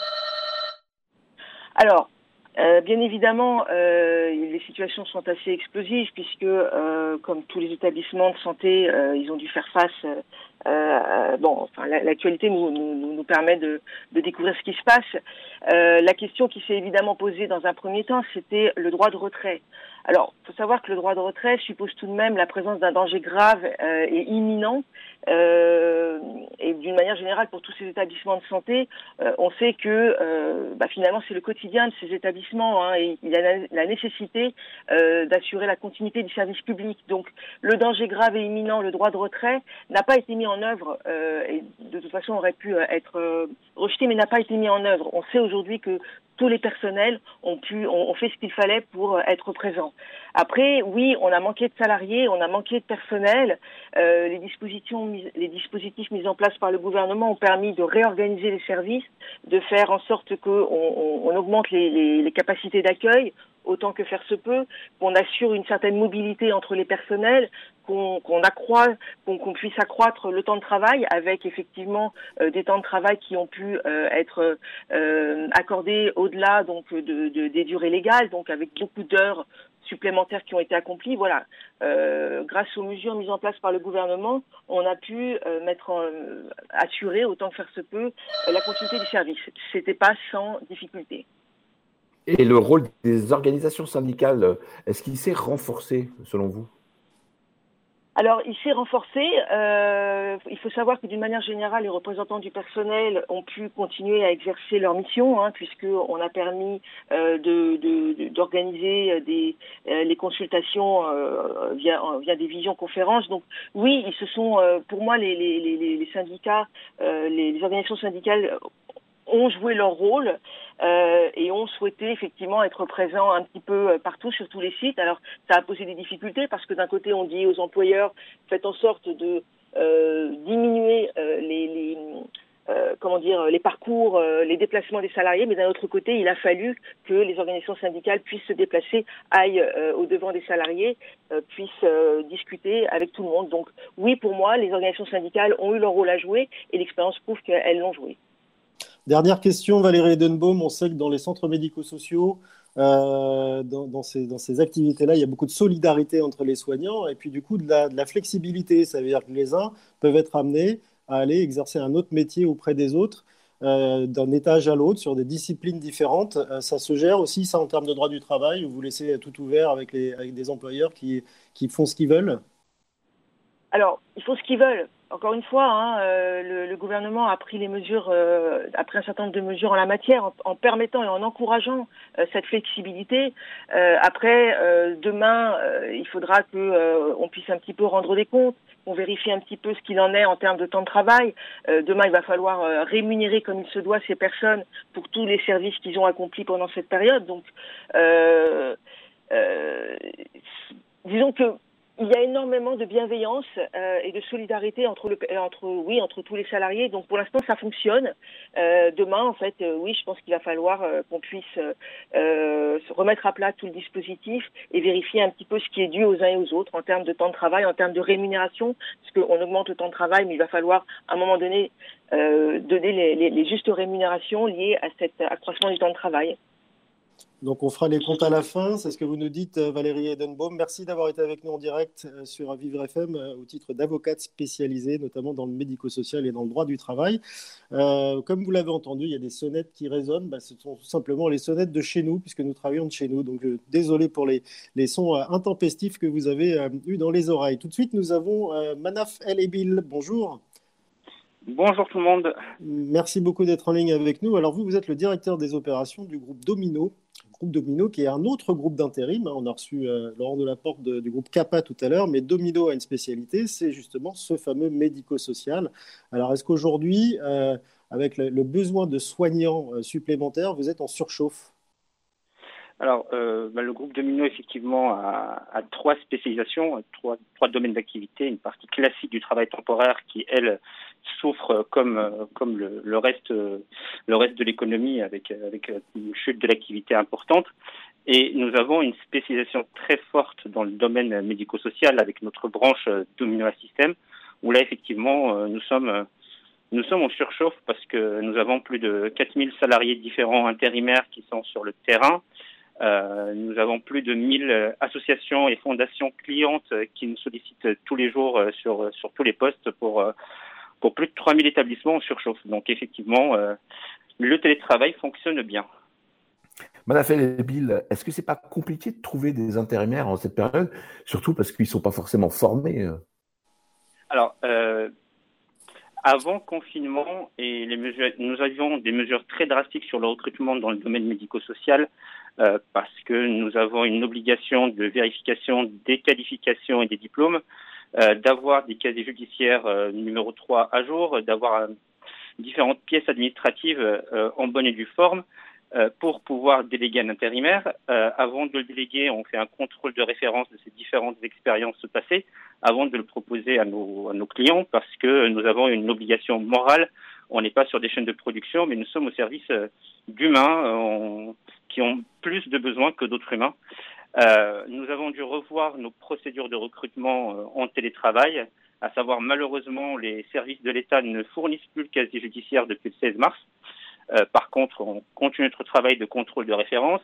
Alors, euh, bien évidemment, euh, les situations sont assez explosives puisque, euh, comme tous les établissements de santé, ils ont dû faire face. bon, enfin, l'actualité nous, nous, nous, permet de, de, découvrir ce qui se passe. la question qui s'est évidemment posée dans un premier temps, c'était le droit de retrait. Alors, il faut savoir que le droit de retrait suppose tout de même la présence d'un danger grave et imminent euh, et d'une manière générale, pour tous ces établissements de santé, euh, on sait que euh, bah, finalement c'est le quotidien de ces établissements hein, et il y a la, nécessité d'assurer la continuité du service public. Donc le danger grave et imminent, le droit de retrait, n'a pas été mis en œuvre et de toute façon aurait pu être rejeté, mais n'a pas été mis en œuvre. On sait aujourd'hui que tous les personnels ont pu, ont, fait ce qu'il fallait pour euh, être présents. Après, oui, on a manqué de salariés, on a manqué de personnel. Euh, les, dispositifs mis en place par le gouvernement ont permis de réorganiser les services, de faire en sorte qu'on on, augmente les capacités d'accueil autant que faire se peut, qu'on assure une certaine mobilité entre les personnels, qu'on puisse accroître le temps de travail avec effectivement euh, des temps de travail qui ont pu euh, être euh, accordés au-delà donc de, des durées légales, donc avec beaucoup d'heures supplémentaires qui ont été accomplies. Voilà, grâce aux mesures mises en place par le gouvernement, on a pu mettre assurer autant que faire se peut la continuité du service. C'était pas sans difficulté. Et le rôle des organisations syndicales, est-ce qu'il s'est renforcé selon vous? Alors, il s'est renforcé. Euh, il faut savoir que d'une manière générale, les représentants du personnel ont pu continuer à exercer leur mission, hein, puisqu'on a permis euh, d'organiser des, euh, les consultations euh, via, via des visioconférences. Donc, oui, ils se sont, pour moi, les syndicats, les, les organisations syndicales ont joué leur rôle euh, et ont souhaité effectivement être présents un petit peu euh, partout sur tous les sites. Alors ça a posé des difficultés parce que d'un côté on dit aux employeurs faites en sorte de euh, diminuer euh, les, les euh, comment dire les parcours, les déplacements des salariés, mais d'un autre côté, il a fallu que les organisations syndicales puissent se déplacer, aillent au devant des salariés, puissent discuter avec tout le monde. Donc oui, pour moi, les organisations syndicales ont eu leur rôle à jouer et l'expérience prouve qu'elles l'ont joué. Dernière question, Valérie Edenbaum. On sait que dans les centres médico-sociaux, euh, dans, ces, activités-là, il y a beaucoup de solidarité entre les soignants et puis du coup de la, flexibilité. Ça veut dire que les uns peuvent être amenés à aller exercer un autre métier auprès des autres. Euh, d'un étage à l'autre sur des disciplines différentes. Euh, ça se gère aussi, ça, en termes de droit du travail, où vous laissez tout ouvert avec, des employeurs qui, qui font ce qu'ils veulent? Alors, ils font ce qu'ils veulent encore une fois, hein, euh, le, gouvernement a pris les mesures, euh, a pris un certain nombre de mesures en la matière, en, permettant et en encourageant euh, cette flexibilité. après, demain, il faudra que on puisse un petit peu rendre des comptes, on vérifie un petit peu ce qu'il en est en termes de temps de travail. demain, il va falloir rémunérer comme il se doit ces personnes pour tous les services qu'ils ont accomplis pendant cette période. Donc, disons que il y a énormément de bienveillance euh, et de solidarité entre, le, entre, oui, entre tous les salariés. Donc pour l'instant, ça fonctionne. Euh, demain, en fait, euh, oui, je pense qu'il va falloir euh, qu'on puisse euh, remettre à plat tout le dispositif et vérifier un petit peu ce qui est dû aux uns et aux autres en termes de temps de travail, en termes de rémunération, parce qu'on augmente le temps de travail, mais il va falloir à un moment donné donner les, les, les justes rémunérations liées à cet accroissement du temps de travail. Donc on fera les comptes à la fin, c'est ce que vous nous dites euh, Valérie Edenbaum. Merci d'avoir été avec nous en direct euh, sur Vivre FM euh, au titre d'avocate spécialisée, notamment dans le médico-social et dans le droit du travail. comme vous l'avez entendu, il y a des sonnettes qui résonnent. Bah, ce sont tout simplement les sonnettes de chez nous, puisque nous travaillons de chez nous. Donc désolé pour les, les sons intempestifs que vous avez eus dans les oreilles. Tout de suite, nous avons Manaf El Ebil. Bonjour. Bonjour tout le monde. Merci beaucoup d'être en ligne avec nous. Alors vous, vous êtes le directeur des opérations du groupe Domino, groupe Domino, qui est un autre groupe d'intérim. Hein. On a reçu euh, Laurent Delaporte de, du groupe CAPA tout à l'heure, mais Domino a une spécialité, c'est justement ce fameux médico-social. Alors, est-ce qu'aujourd'hui, euh, avec le, besoin de soignants euh, supplémentaires, vous êtes en surchauffe? Alors, bah, le groupe Domino, effectivement, a, trois spécialisations, trois, trois domaines d'activité. Une partie classique du travail temporaire qui, elle, souffre comme comme le, reste le reste de l'économie avec avec une chute de l'activité importante et nous avons une spécialisation très forte dans le domaine médico-social avec notre branche Domino System où là effectivement nous sommes nous sommes en surchauffe parce que nous avons plus de 4000 salariés différents intérimaires qui sont sur le terrain. Euh, nous avons plus de 1000 associations et fondations clientes qui nous sollicitent tous les jours sur, sur tous les postes pour, pour plus de 3000 établissements en surchauffe. Donc effectivement, euh, le télétravail fonctionne bien. Madame Bill, est-ce que c'est pas compliqué de trouver des intérimaires en cette période, surtout parce qu'ils ne sont pas forcément formés euh? Alors, euh, avant confinement, et les mesures, nous avions des mesures très drastiques sur le recrutement dans le domaine médico-social, parce que nous avons une obligation de vérification des qualifications et des diplômes. Euh, d'avoir des casiers judiciaires euh, numéro 3 à jour, d'avoir euh, différentes pièces administratives en bonne et due forme pour pouvoir déléguer un intérimaire. avant de le déléguer, on fait un contrôle de référence de ces différentes expériences passées avant de le proposer à nos clients parce que nous avons une obligation morale. On n'est pas sur des chaînes de production, mais nous sommes au service d'humains qui ont plus de besoins que d'autres humains. Euh, nous avons dû revoir nos procédures de recrutement euh, en télétravail, à savoir malheureusement les services de l'État ne fournissent plus le casier judiciaire depuis le 16 mars. Euh, par contre, on continue notre travail de contrôle de référence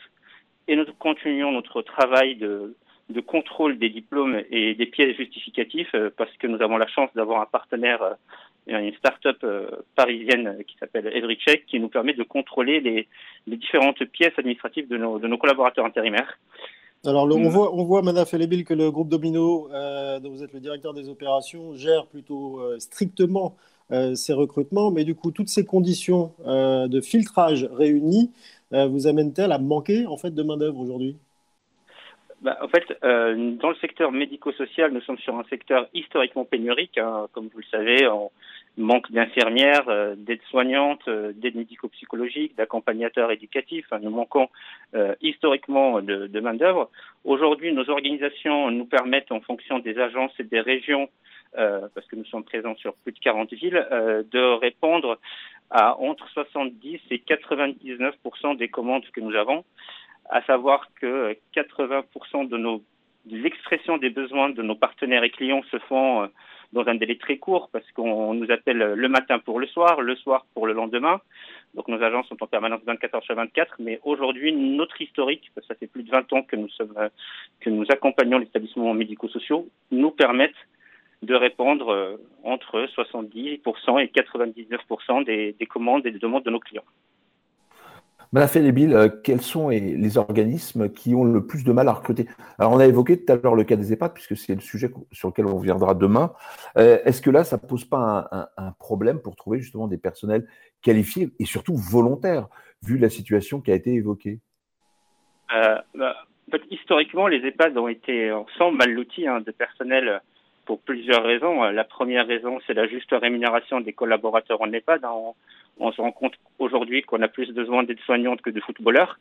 et nous continuons notre travail de, de contrôle des diplômes et des pièces justificatives parce que nous avons la chance d'avoir un partenaire, une start-up parisienne qui s'appelle Edricek, qui nous permet de contrôler les, les différentes pièces administratives de nos, de nos collaborateurs intérimaires. Alors, on, mm. voit, on voit, Madame Felebil, que le groupe Domino, euh, dont vous êtes le directeur des opérations, gère plutôt euh, strictement euh, ces recrutements. Mais du coup, toutes ces conditions de filtrage réunies vous amènent-elles à manquer en fait, de main-d'œuvre aujourd'hui? Bah, en fait, dans le secteur médico-social, nous sommes sur un secteur historiquement pénurique. Hein, comme vous le savez, on, manque d'infirmières, euh, d'aides-soignantes, euh, d'aides médico-psychologiques, d'accompagnateurs éducatifs. nous manquons euh, historiquement de, de main-d'œuvre. Aujourd'hui, nos organisations nous permettent, en fonction des agences et des régions, parce que nous sommes présents sur plus de 40 villes, de répondre à entre 70 et 99 des commandes que nous avons, à savoir que 80% de nos l'expression des besoins de nos partenaires et clients se font dans un délai très court parce qu'on nous appelle le matin pour le soir, le soir pour le lendemain. Donc nos agences sont en permanence 24 heures sur 24, mais aujourd'hui notre historique, parce que ça fait plus de 20 ans que nous sommes que nous accompagnons les établissements médico-sociaux, nous permettent de répondre euh, entre 70% et 99% des, des commandes et des demandes de nos clients. Madame Félébil, euh, quels sont les organismes qui ont le plus de mal à recruter? Alors, on a évoqué tout à l'heure le cas des EHPAD, puisque c'est le sujet sur lequel on reviendra demain. Euh, est-ce que là, ça ne pose pas un, problème pour trouver justement des personnels qualifiés et surtout volontaires, vu la situation qui a été évoquée? Euh, bah, Historiquement, les EHPAD ont été ensemble mal l'outil hein, de personnel pour plusieurs raisons. La première raison, c'est la juste rémunération des collaborateurs en EHPAD. Hein se rend compte aujourd'hui qu'on a plus besoin d'aides-soignantes que de footballeurs.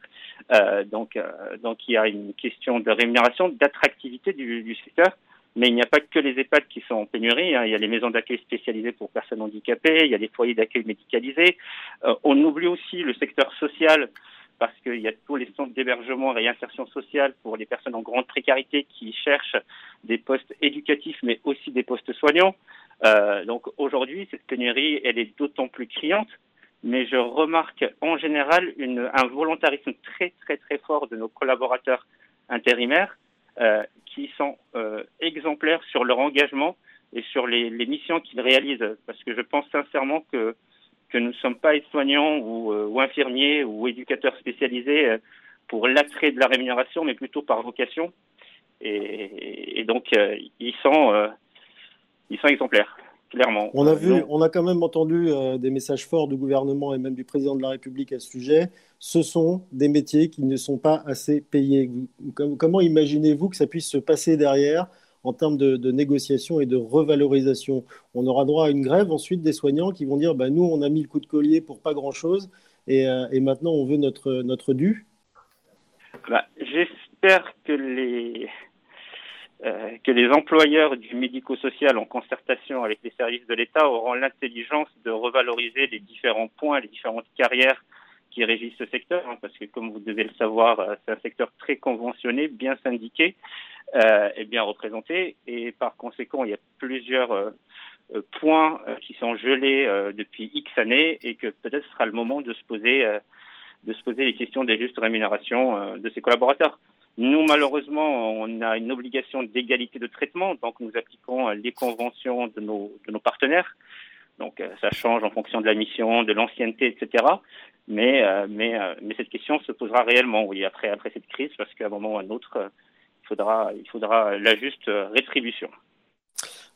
Euh, donc, euh, donc il y a une question de rémunération, d'attractivité du, du, secteur. Mais il n'y a pas que les EHPAD qui sont en pénurie. Hein. Il y a les maisons d'accueil spécialisées pour personnes handicapées, il y a les foyers d'accueil médicalisés. Euh, on oublie aussi le secteur social parce qu'il y a tous les centres d'hébergement et réinsertion sociale pour les personnes en grande précarité qui cherchent des postes éducatifs, mais aussi des postes soignants. Euh, donc aujourd'hui, cette pénurie, elle est d'autant plus criante, mais je remarque en général un volontarisme très très très fort de nos collaborateurs intérimaires euh, qui sont euh, exemplaires sur leur engagement et sur les missions qu'ils réalisent, parce que je pense sincèrement que que nous ne sommes pas soignants ou, ou, infirmiers ou éducateurs spécialisés pour l'attrait de la rémunération, mais plutôt par vocation. Et, et donc, ils sont ils sont exemplaires, clairement. On a vu, on a quand même entendu euh, des messages forts du gouvernement et même du président de la République à ce sujet. Ce sont des métiers qui ne sont pas assez payés. Comment imaginez-vous que ça puisse se passer derrière en termes de, négociation et de revalorisation. On aura droit à une grève ensuite des soignants qui vont dire bah, nous, on a mis le coup de collier pour pas grand-chose et, euh, maintenant on veut notre, notre dû. Bah, J'espère que euh, que les employeurs du médico-social en concertation avec les services de l'État auront l'intelligence de revaloriser les différents points, les différentes carrières qui régissent ce secteur, hein, parce que comme vous devez le savoir, euh, c'est un secteur très conventionné, bien syndiqué euh, et bien représenté, et par conséquent, il y a plusieurs euh, points qui sont gelés depuis X années, et que peut-être sera le moment de se poser de se poser les questions des justes rémunérations de ses collaborateurs. Nous, malheureusement, on a une obligation d'égalité de traitement, donc nous appliquons les conventions de nos, de nos partenaires. Donc euh, ça change en fonction de la mission, de l'ancienneté, etc. Mais, euh, mais, euh, mais cette question se posera réellement, oui, après, après cette crise, parce qu'à un moment ou à un autre, il faudra, il faudra la juste rétribution.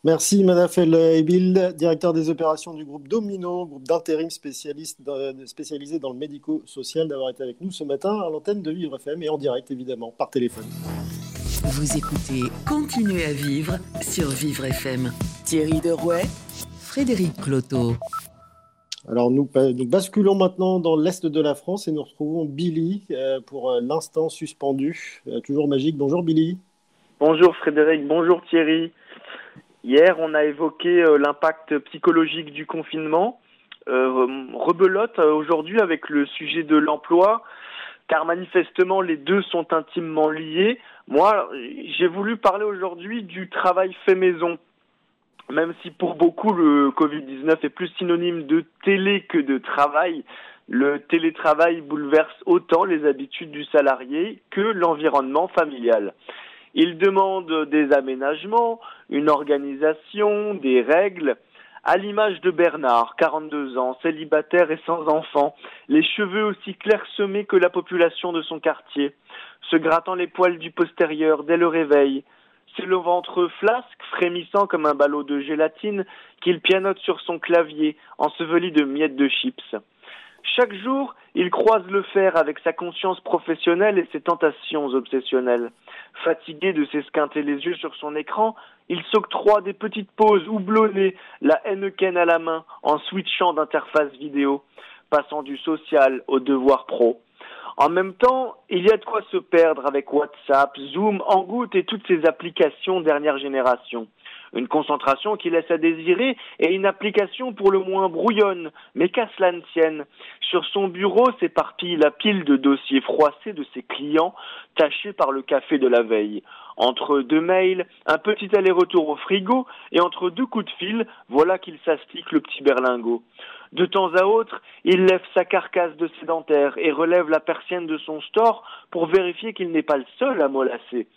Merci Manafel Ebil, directeur des opérations du groupe Domino, groupe d'intérim spécialisé dans le médico-social, d'avoir été avec nous ce matin à l'antenne de Vivre FM et en direct évidemment par téléphone. Vous écoutez Continuez à vivre sur Vivre FM. Thierry Derouet, Frédéric Cloteau. Alors nous, nous, basculons maintenant dans l'est de la France et nous retrouvons Billy euh, pour euh, l'instant suspendu. Euh, toujours magique. Bonjour Billy. Bonjour Frédéric, bonjour Thierry. Hier, on a évoqué euh, l'impact psychologique du confinement. Euh, rebelote aujourd'hui avec le sujet de l'emploi, car manifestement les deux sont intimement liés. Moi, j'ai voulu parler aujourd'hui du travail fait maison. Même si pour beaucoup le Covid-19 est plus synonyme de télé que de travail, le télétravail bouleverse autant les habitudes du salarié que l'environnement familial. Il demande des aménagements, une organisation, des règles. À l'image de Bernard, 42 ans, célibataire et sans enfant, les cheveux aussi clairsemés que la population de son quartier, se grattant les poils du postérieur dès le réveil, c'est le ventre flasque, frémissant comme un ballot de gélatine, qu'il pianote sur son clavier, enseveli de miettes de chips. Chaque jour, il croise le fer avec sa conscience professionnelle et ses tentations obsessionnelles. Fatigué de s'esquinter les yeux sur son écran, il s'octroie des petites pauses houblonnées, la Henneken à la main, en switchant d'interface vidéo, passant du social au devoir pro. En même temps, il y a de quoi se perdre avec WhatsApp, Zoom, Angout et toutes ces applications dernière génération une concentration qui laisse à désirer et une application pour le moins brouillonne, mais qu'à cela ne tienne. Sur son bureau s'éparpille la pile de dossiers froissés de ses clients, tachés par le café de la veille. Entre deux mails, un petit aller-retour au frigo, et entre deux coups de fil, voilà qu'il s'astique le petit berlingot. De temps à autre, il lève sa carcasse de sédentaire et relève la persienne de son store pour vérifier qu'il n'est pas le seul à mollasser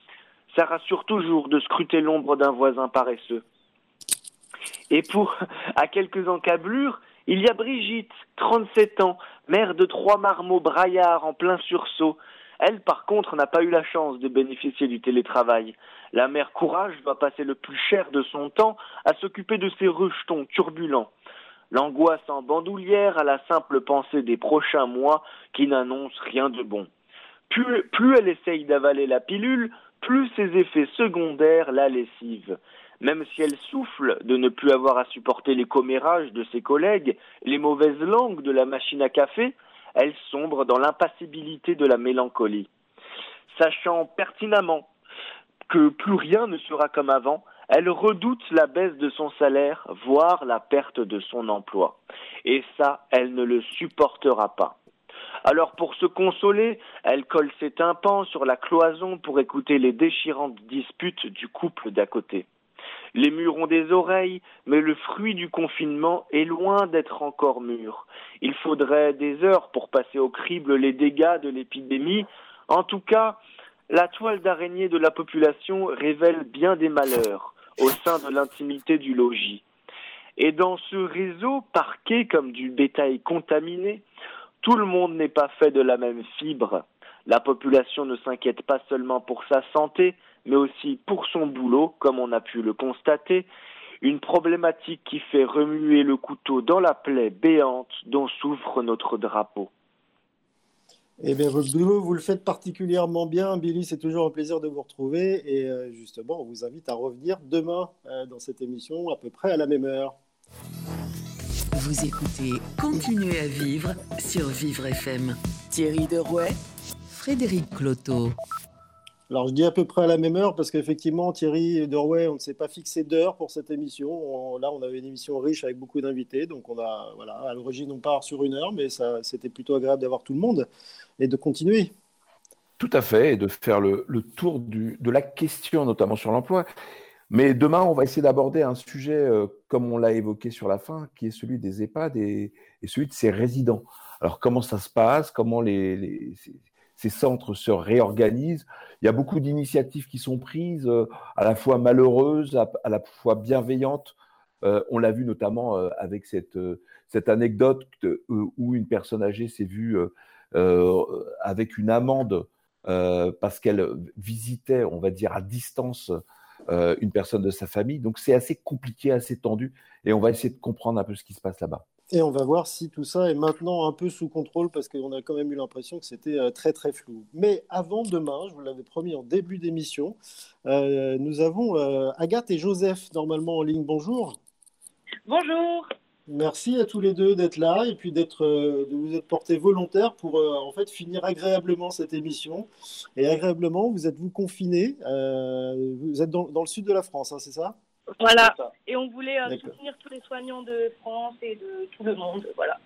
ça rassure toujours de scruter l'ombre d'un voisin paresseux. Et pour, [LAUGHS] à quelques encablures, Il y a Brigitte, 37 ans, mère de trois marmots braillards en plein sursaut. Elle, par contre, n'a pas eu la chance de bénéficier du télétravail. La mère Courage va passer le plus cher de son temps à s'occuper de ses rejetons turbulents. L'angoisse en bandoulière à la simple pensée des prochains mois qui n'annoncent rien de bon. Plus, plus elle essaye d'avaler la pilule, plus ses effets secondaires la lessivent. Même si elle souffle de ne plus avoir à supporter les commérages de ses collègues, les mauvaises langues de la machine à café, elle sombre dans l'impassibilité de la mélancolie. Sachant pertinemment que plus rien ne sera comme avant, elle redoute la baisse de son salaire, voire la perte de son emploi. Et ça, elle ne le supportera pas. Alors pour se consoler, elle colle ses tympans sur la cloison pour écouter les déchirantes disputes du couple d'à côté. Les murs ont des oreilles, mais le fruit du confinement est loin d'être encore mûr. Il faudrait des heures pour passer au crible les dégâts de l'épidémie. En tout cas, la toile d'araignée de la population révèle bien des malheurs au sein de l'intimité du logis. Et dans ce réseau parqué comme du bétail contaminé, tout le monde n'est pas fait de la même fibre. La population ne s'inquiète pas seulement pour sa santé, mais aussi pour son boulot, comme on a pu le constater, une problématique qui fait remuer le couteau dans la plaie béante dont souffre notre drapeau. Eh bien, votre boulot, vous le faites particulièrement bien. Billy, c'est toujours un plaisir de vous retrouver. Et euh, justement, on vous invite à revenir demain euh, dans cette émission, à peu près à la même heure. Vous écoutez Continuez à vivre sur Vivre FM. Thierry Derouet, Frédéric Cloteau. Alors, je dis à peu près à la même heure parce qu'effectivement, Thierry Derouet, on ne s'est pas fixé d'heure pour cette émission. là, on avait une émission riche avec beaucoup d'invités. Donc, on a, voilà, à l'origine, on part sur une heure, mais ça, c'était plutôt agréable d'avoir tout le monde et de continuer. Tout à fait, et de faire le, tour du, de la question, notamment sur l'emploi. Mais demain, on va essayer d'aborder un sujet, euh, comme on l'a évoqué sur la fin, qui est celui des EHPAD et, celui de ses résidents. Alors, comment ça se passe? Comment ces centres se réorganisent? Il y a beaucoup d'initiatives qui sont prises, euh, à la fois malheureuses, à, la fois bienveillantes. Euh, on l'a vu notamment avec cette, cette anecdote où une personne âgée s'est vue avec une amende parce qu'elle visitait, on va dire, à distance une personne de sa famille. Donc c'est assez compliqué, assez tendu, et on va essayer de comprendre un peu ce qui se passe là-bas. Et on va voir si tout ça est maintenant un peu sous contrôle parce qu'on a quand même eu l'impression que c'était euh, très très flou. Mais avant demain, je vous l'avais promis en début d'émission, euh, nous avons euh, Agathe et Joseph normalement en ligne. Bonjour. Bonjour. Merci à tous les deux d'être là et puis d'être, de vous être portés volontaires pour en fait finir agréablement cette émission. Et agréablement, vous êtes vous confinés. vous êtes dans, dans, le sud de la France, hein, c'est ça? Voilà. Et on voulait euh, soutenir tous les soignants de France et de tout le monde. Voilà.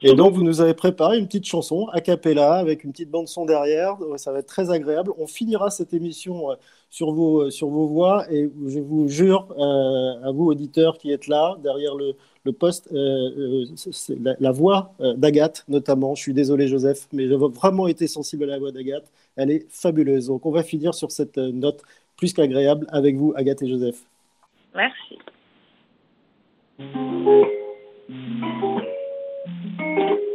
Et donc, vous nous avez préparé une petite chanson a cappella avec une petite bande-son derrière. Ça va être très agréable. On finira cette émission euh, sur vos, euh, sur vos voix et je vous jure, à vous, auditeurs qui êtes là, derrière le, le poste, la, voix d'Agathe notamment. Je suis désolé, Joseph, mais j'ai vraiment été sensible à la voix d'Agathe. Elle est fabuleuse. Donc, on va finir sur cette note plus qu'agréable avec vous, Agathe et Joseph. Merci. Thank you.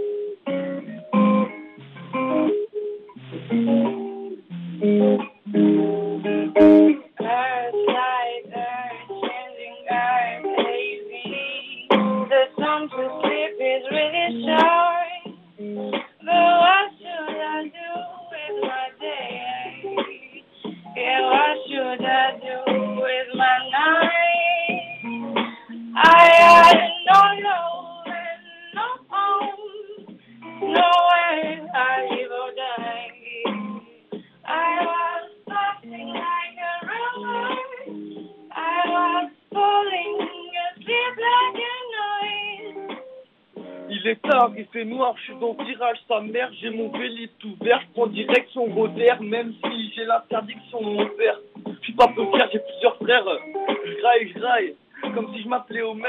Je suis dans le virage, sa mère, j'ai mon vélo tout vert, je prends direction Roder, même si j'ai l'interdiction de mon père. Je suis pas peu fier, j'ai plusieurs frères, je graille, je graille, comme si je m'appelais Homer.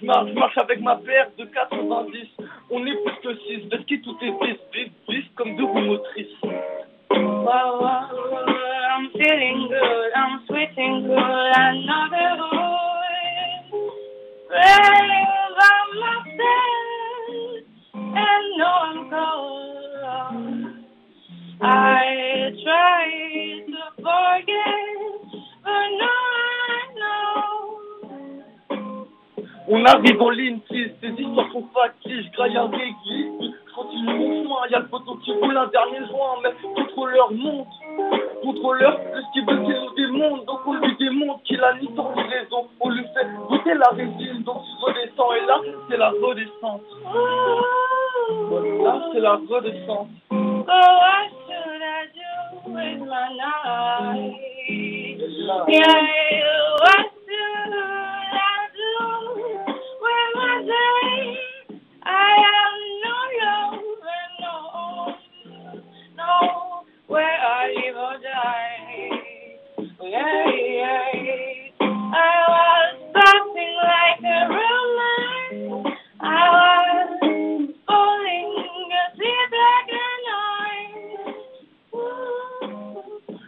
Je marche, je marche avec ma paire de 90, on est plus que 6, de qui tout est bis, bis, comme deux roues motrices. I'm feeling good, I'm sweating good, I On arrive en ligne, triste, ces histoires sont factices, graille un réglisse. Je continue mon chemin, y'a le poteau qui roule un dernier joint, mais contrôleur monte. Contrôleur, qu'il veut, c'est nous démonte. Donc on lui démontre qu'il a ni tort ni raison. On lui fait goûter la résine, donc tu redescends. Et là, c'est la redescente. Là, c'est la redescente. So what should I do with my life?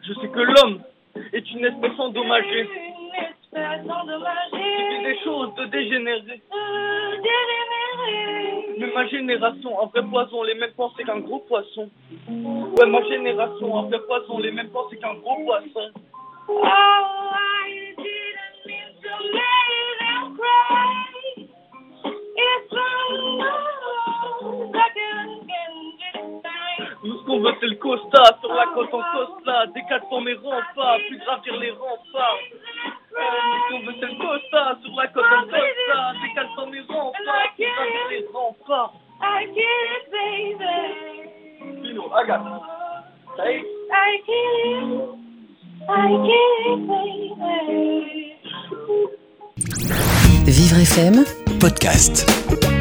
Je sais que l'homme est une espèce endommagée. Une espèce endommagée. Fait des choses de dégénérées. Dégénérée. Mais ma génération, un vrai poison, les mêmes pensées qu'un gros poisson. Ouais, ma génération, un vrai poison, les mêmes pensées qu'un gros poisson. Oh, I didn't mean to make them cry. It's unknown. I can't get it Nous, ce qu'on veut, c'est le Costa, sur la côte en Costa, des 400 mes remparts, puis gravir les remparts. Nous, ce qu'on veut, c'est le Costa, sur la côte en Costa, des 400 mes remparts, puis gravir les remparts. I get it, baby. Pino, Agathe. Ça y est I get it. I get it, baby. Vivre FM Podcast.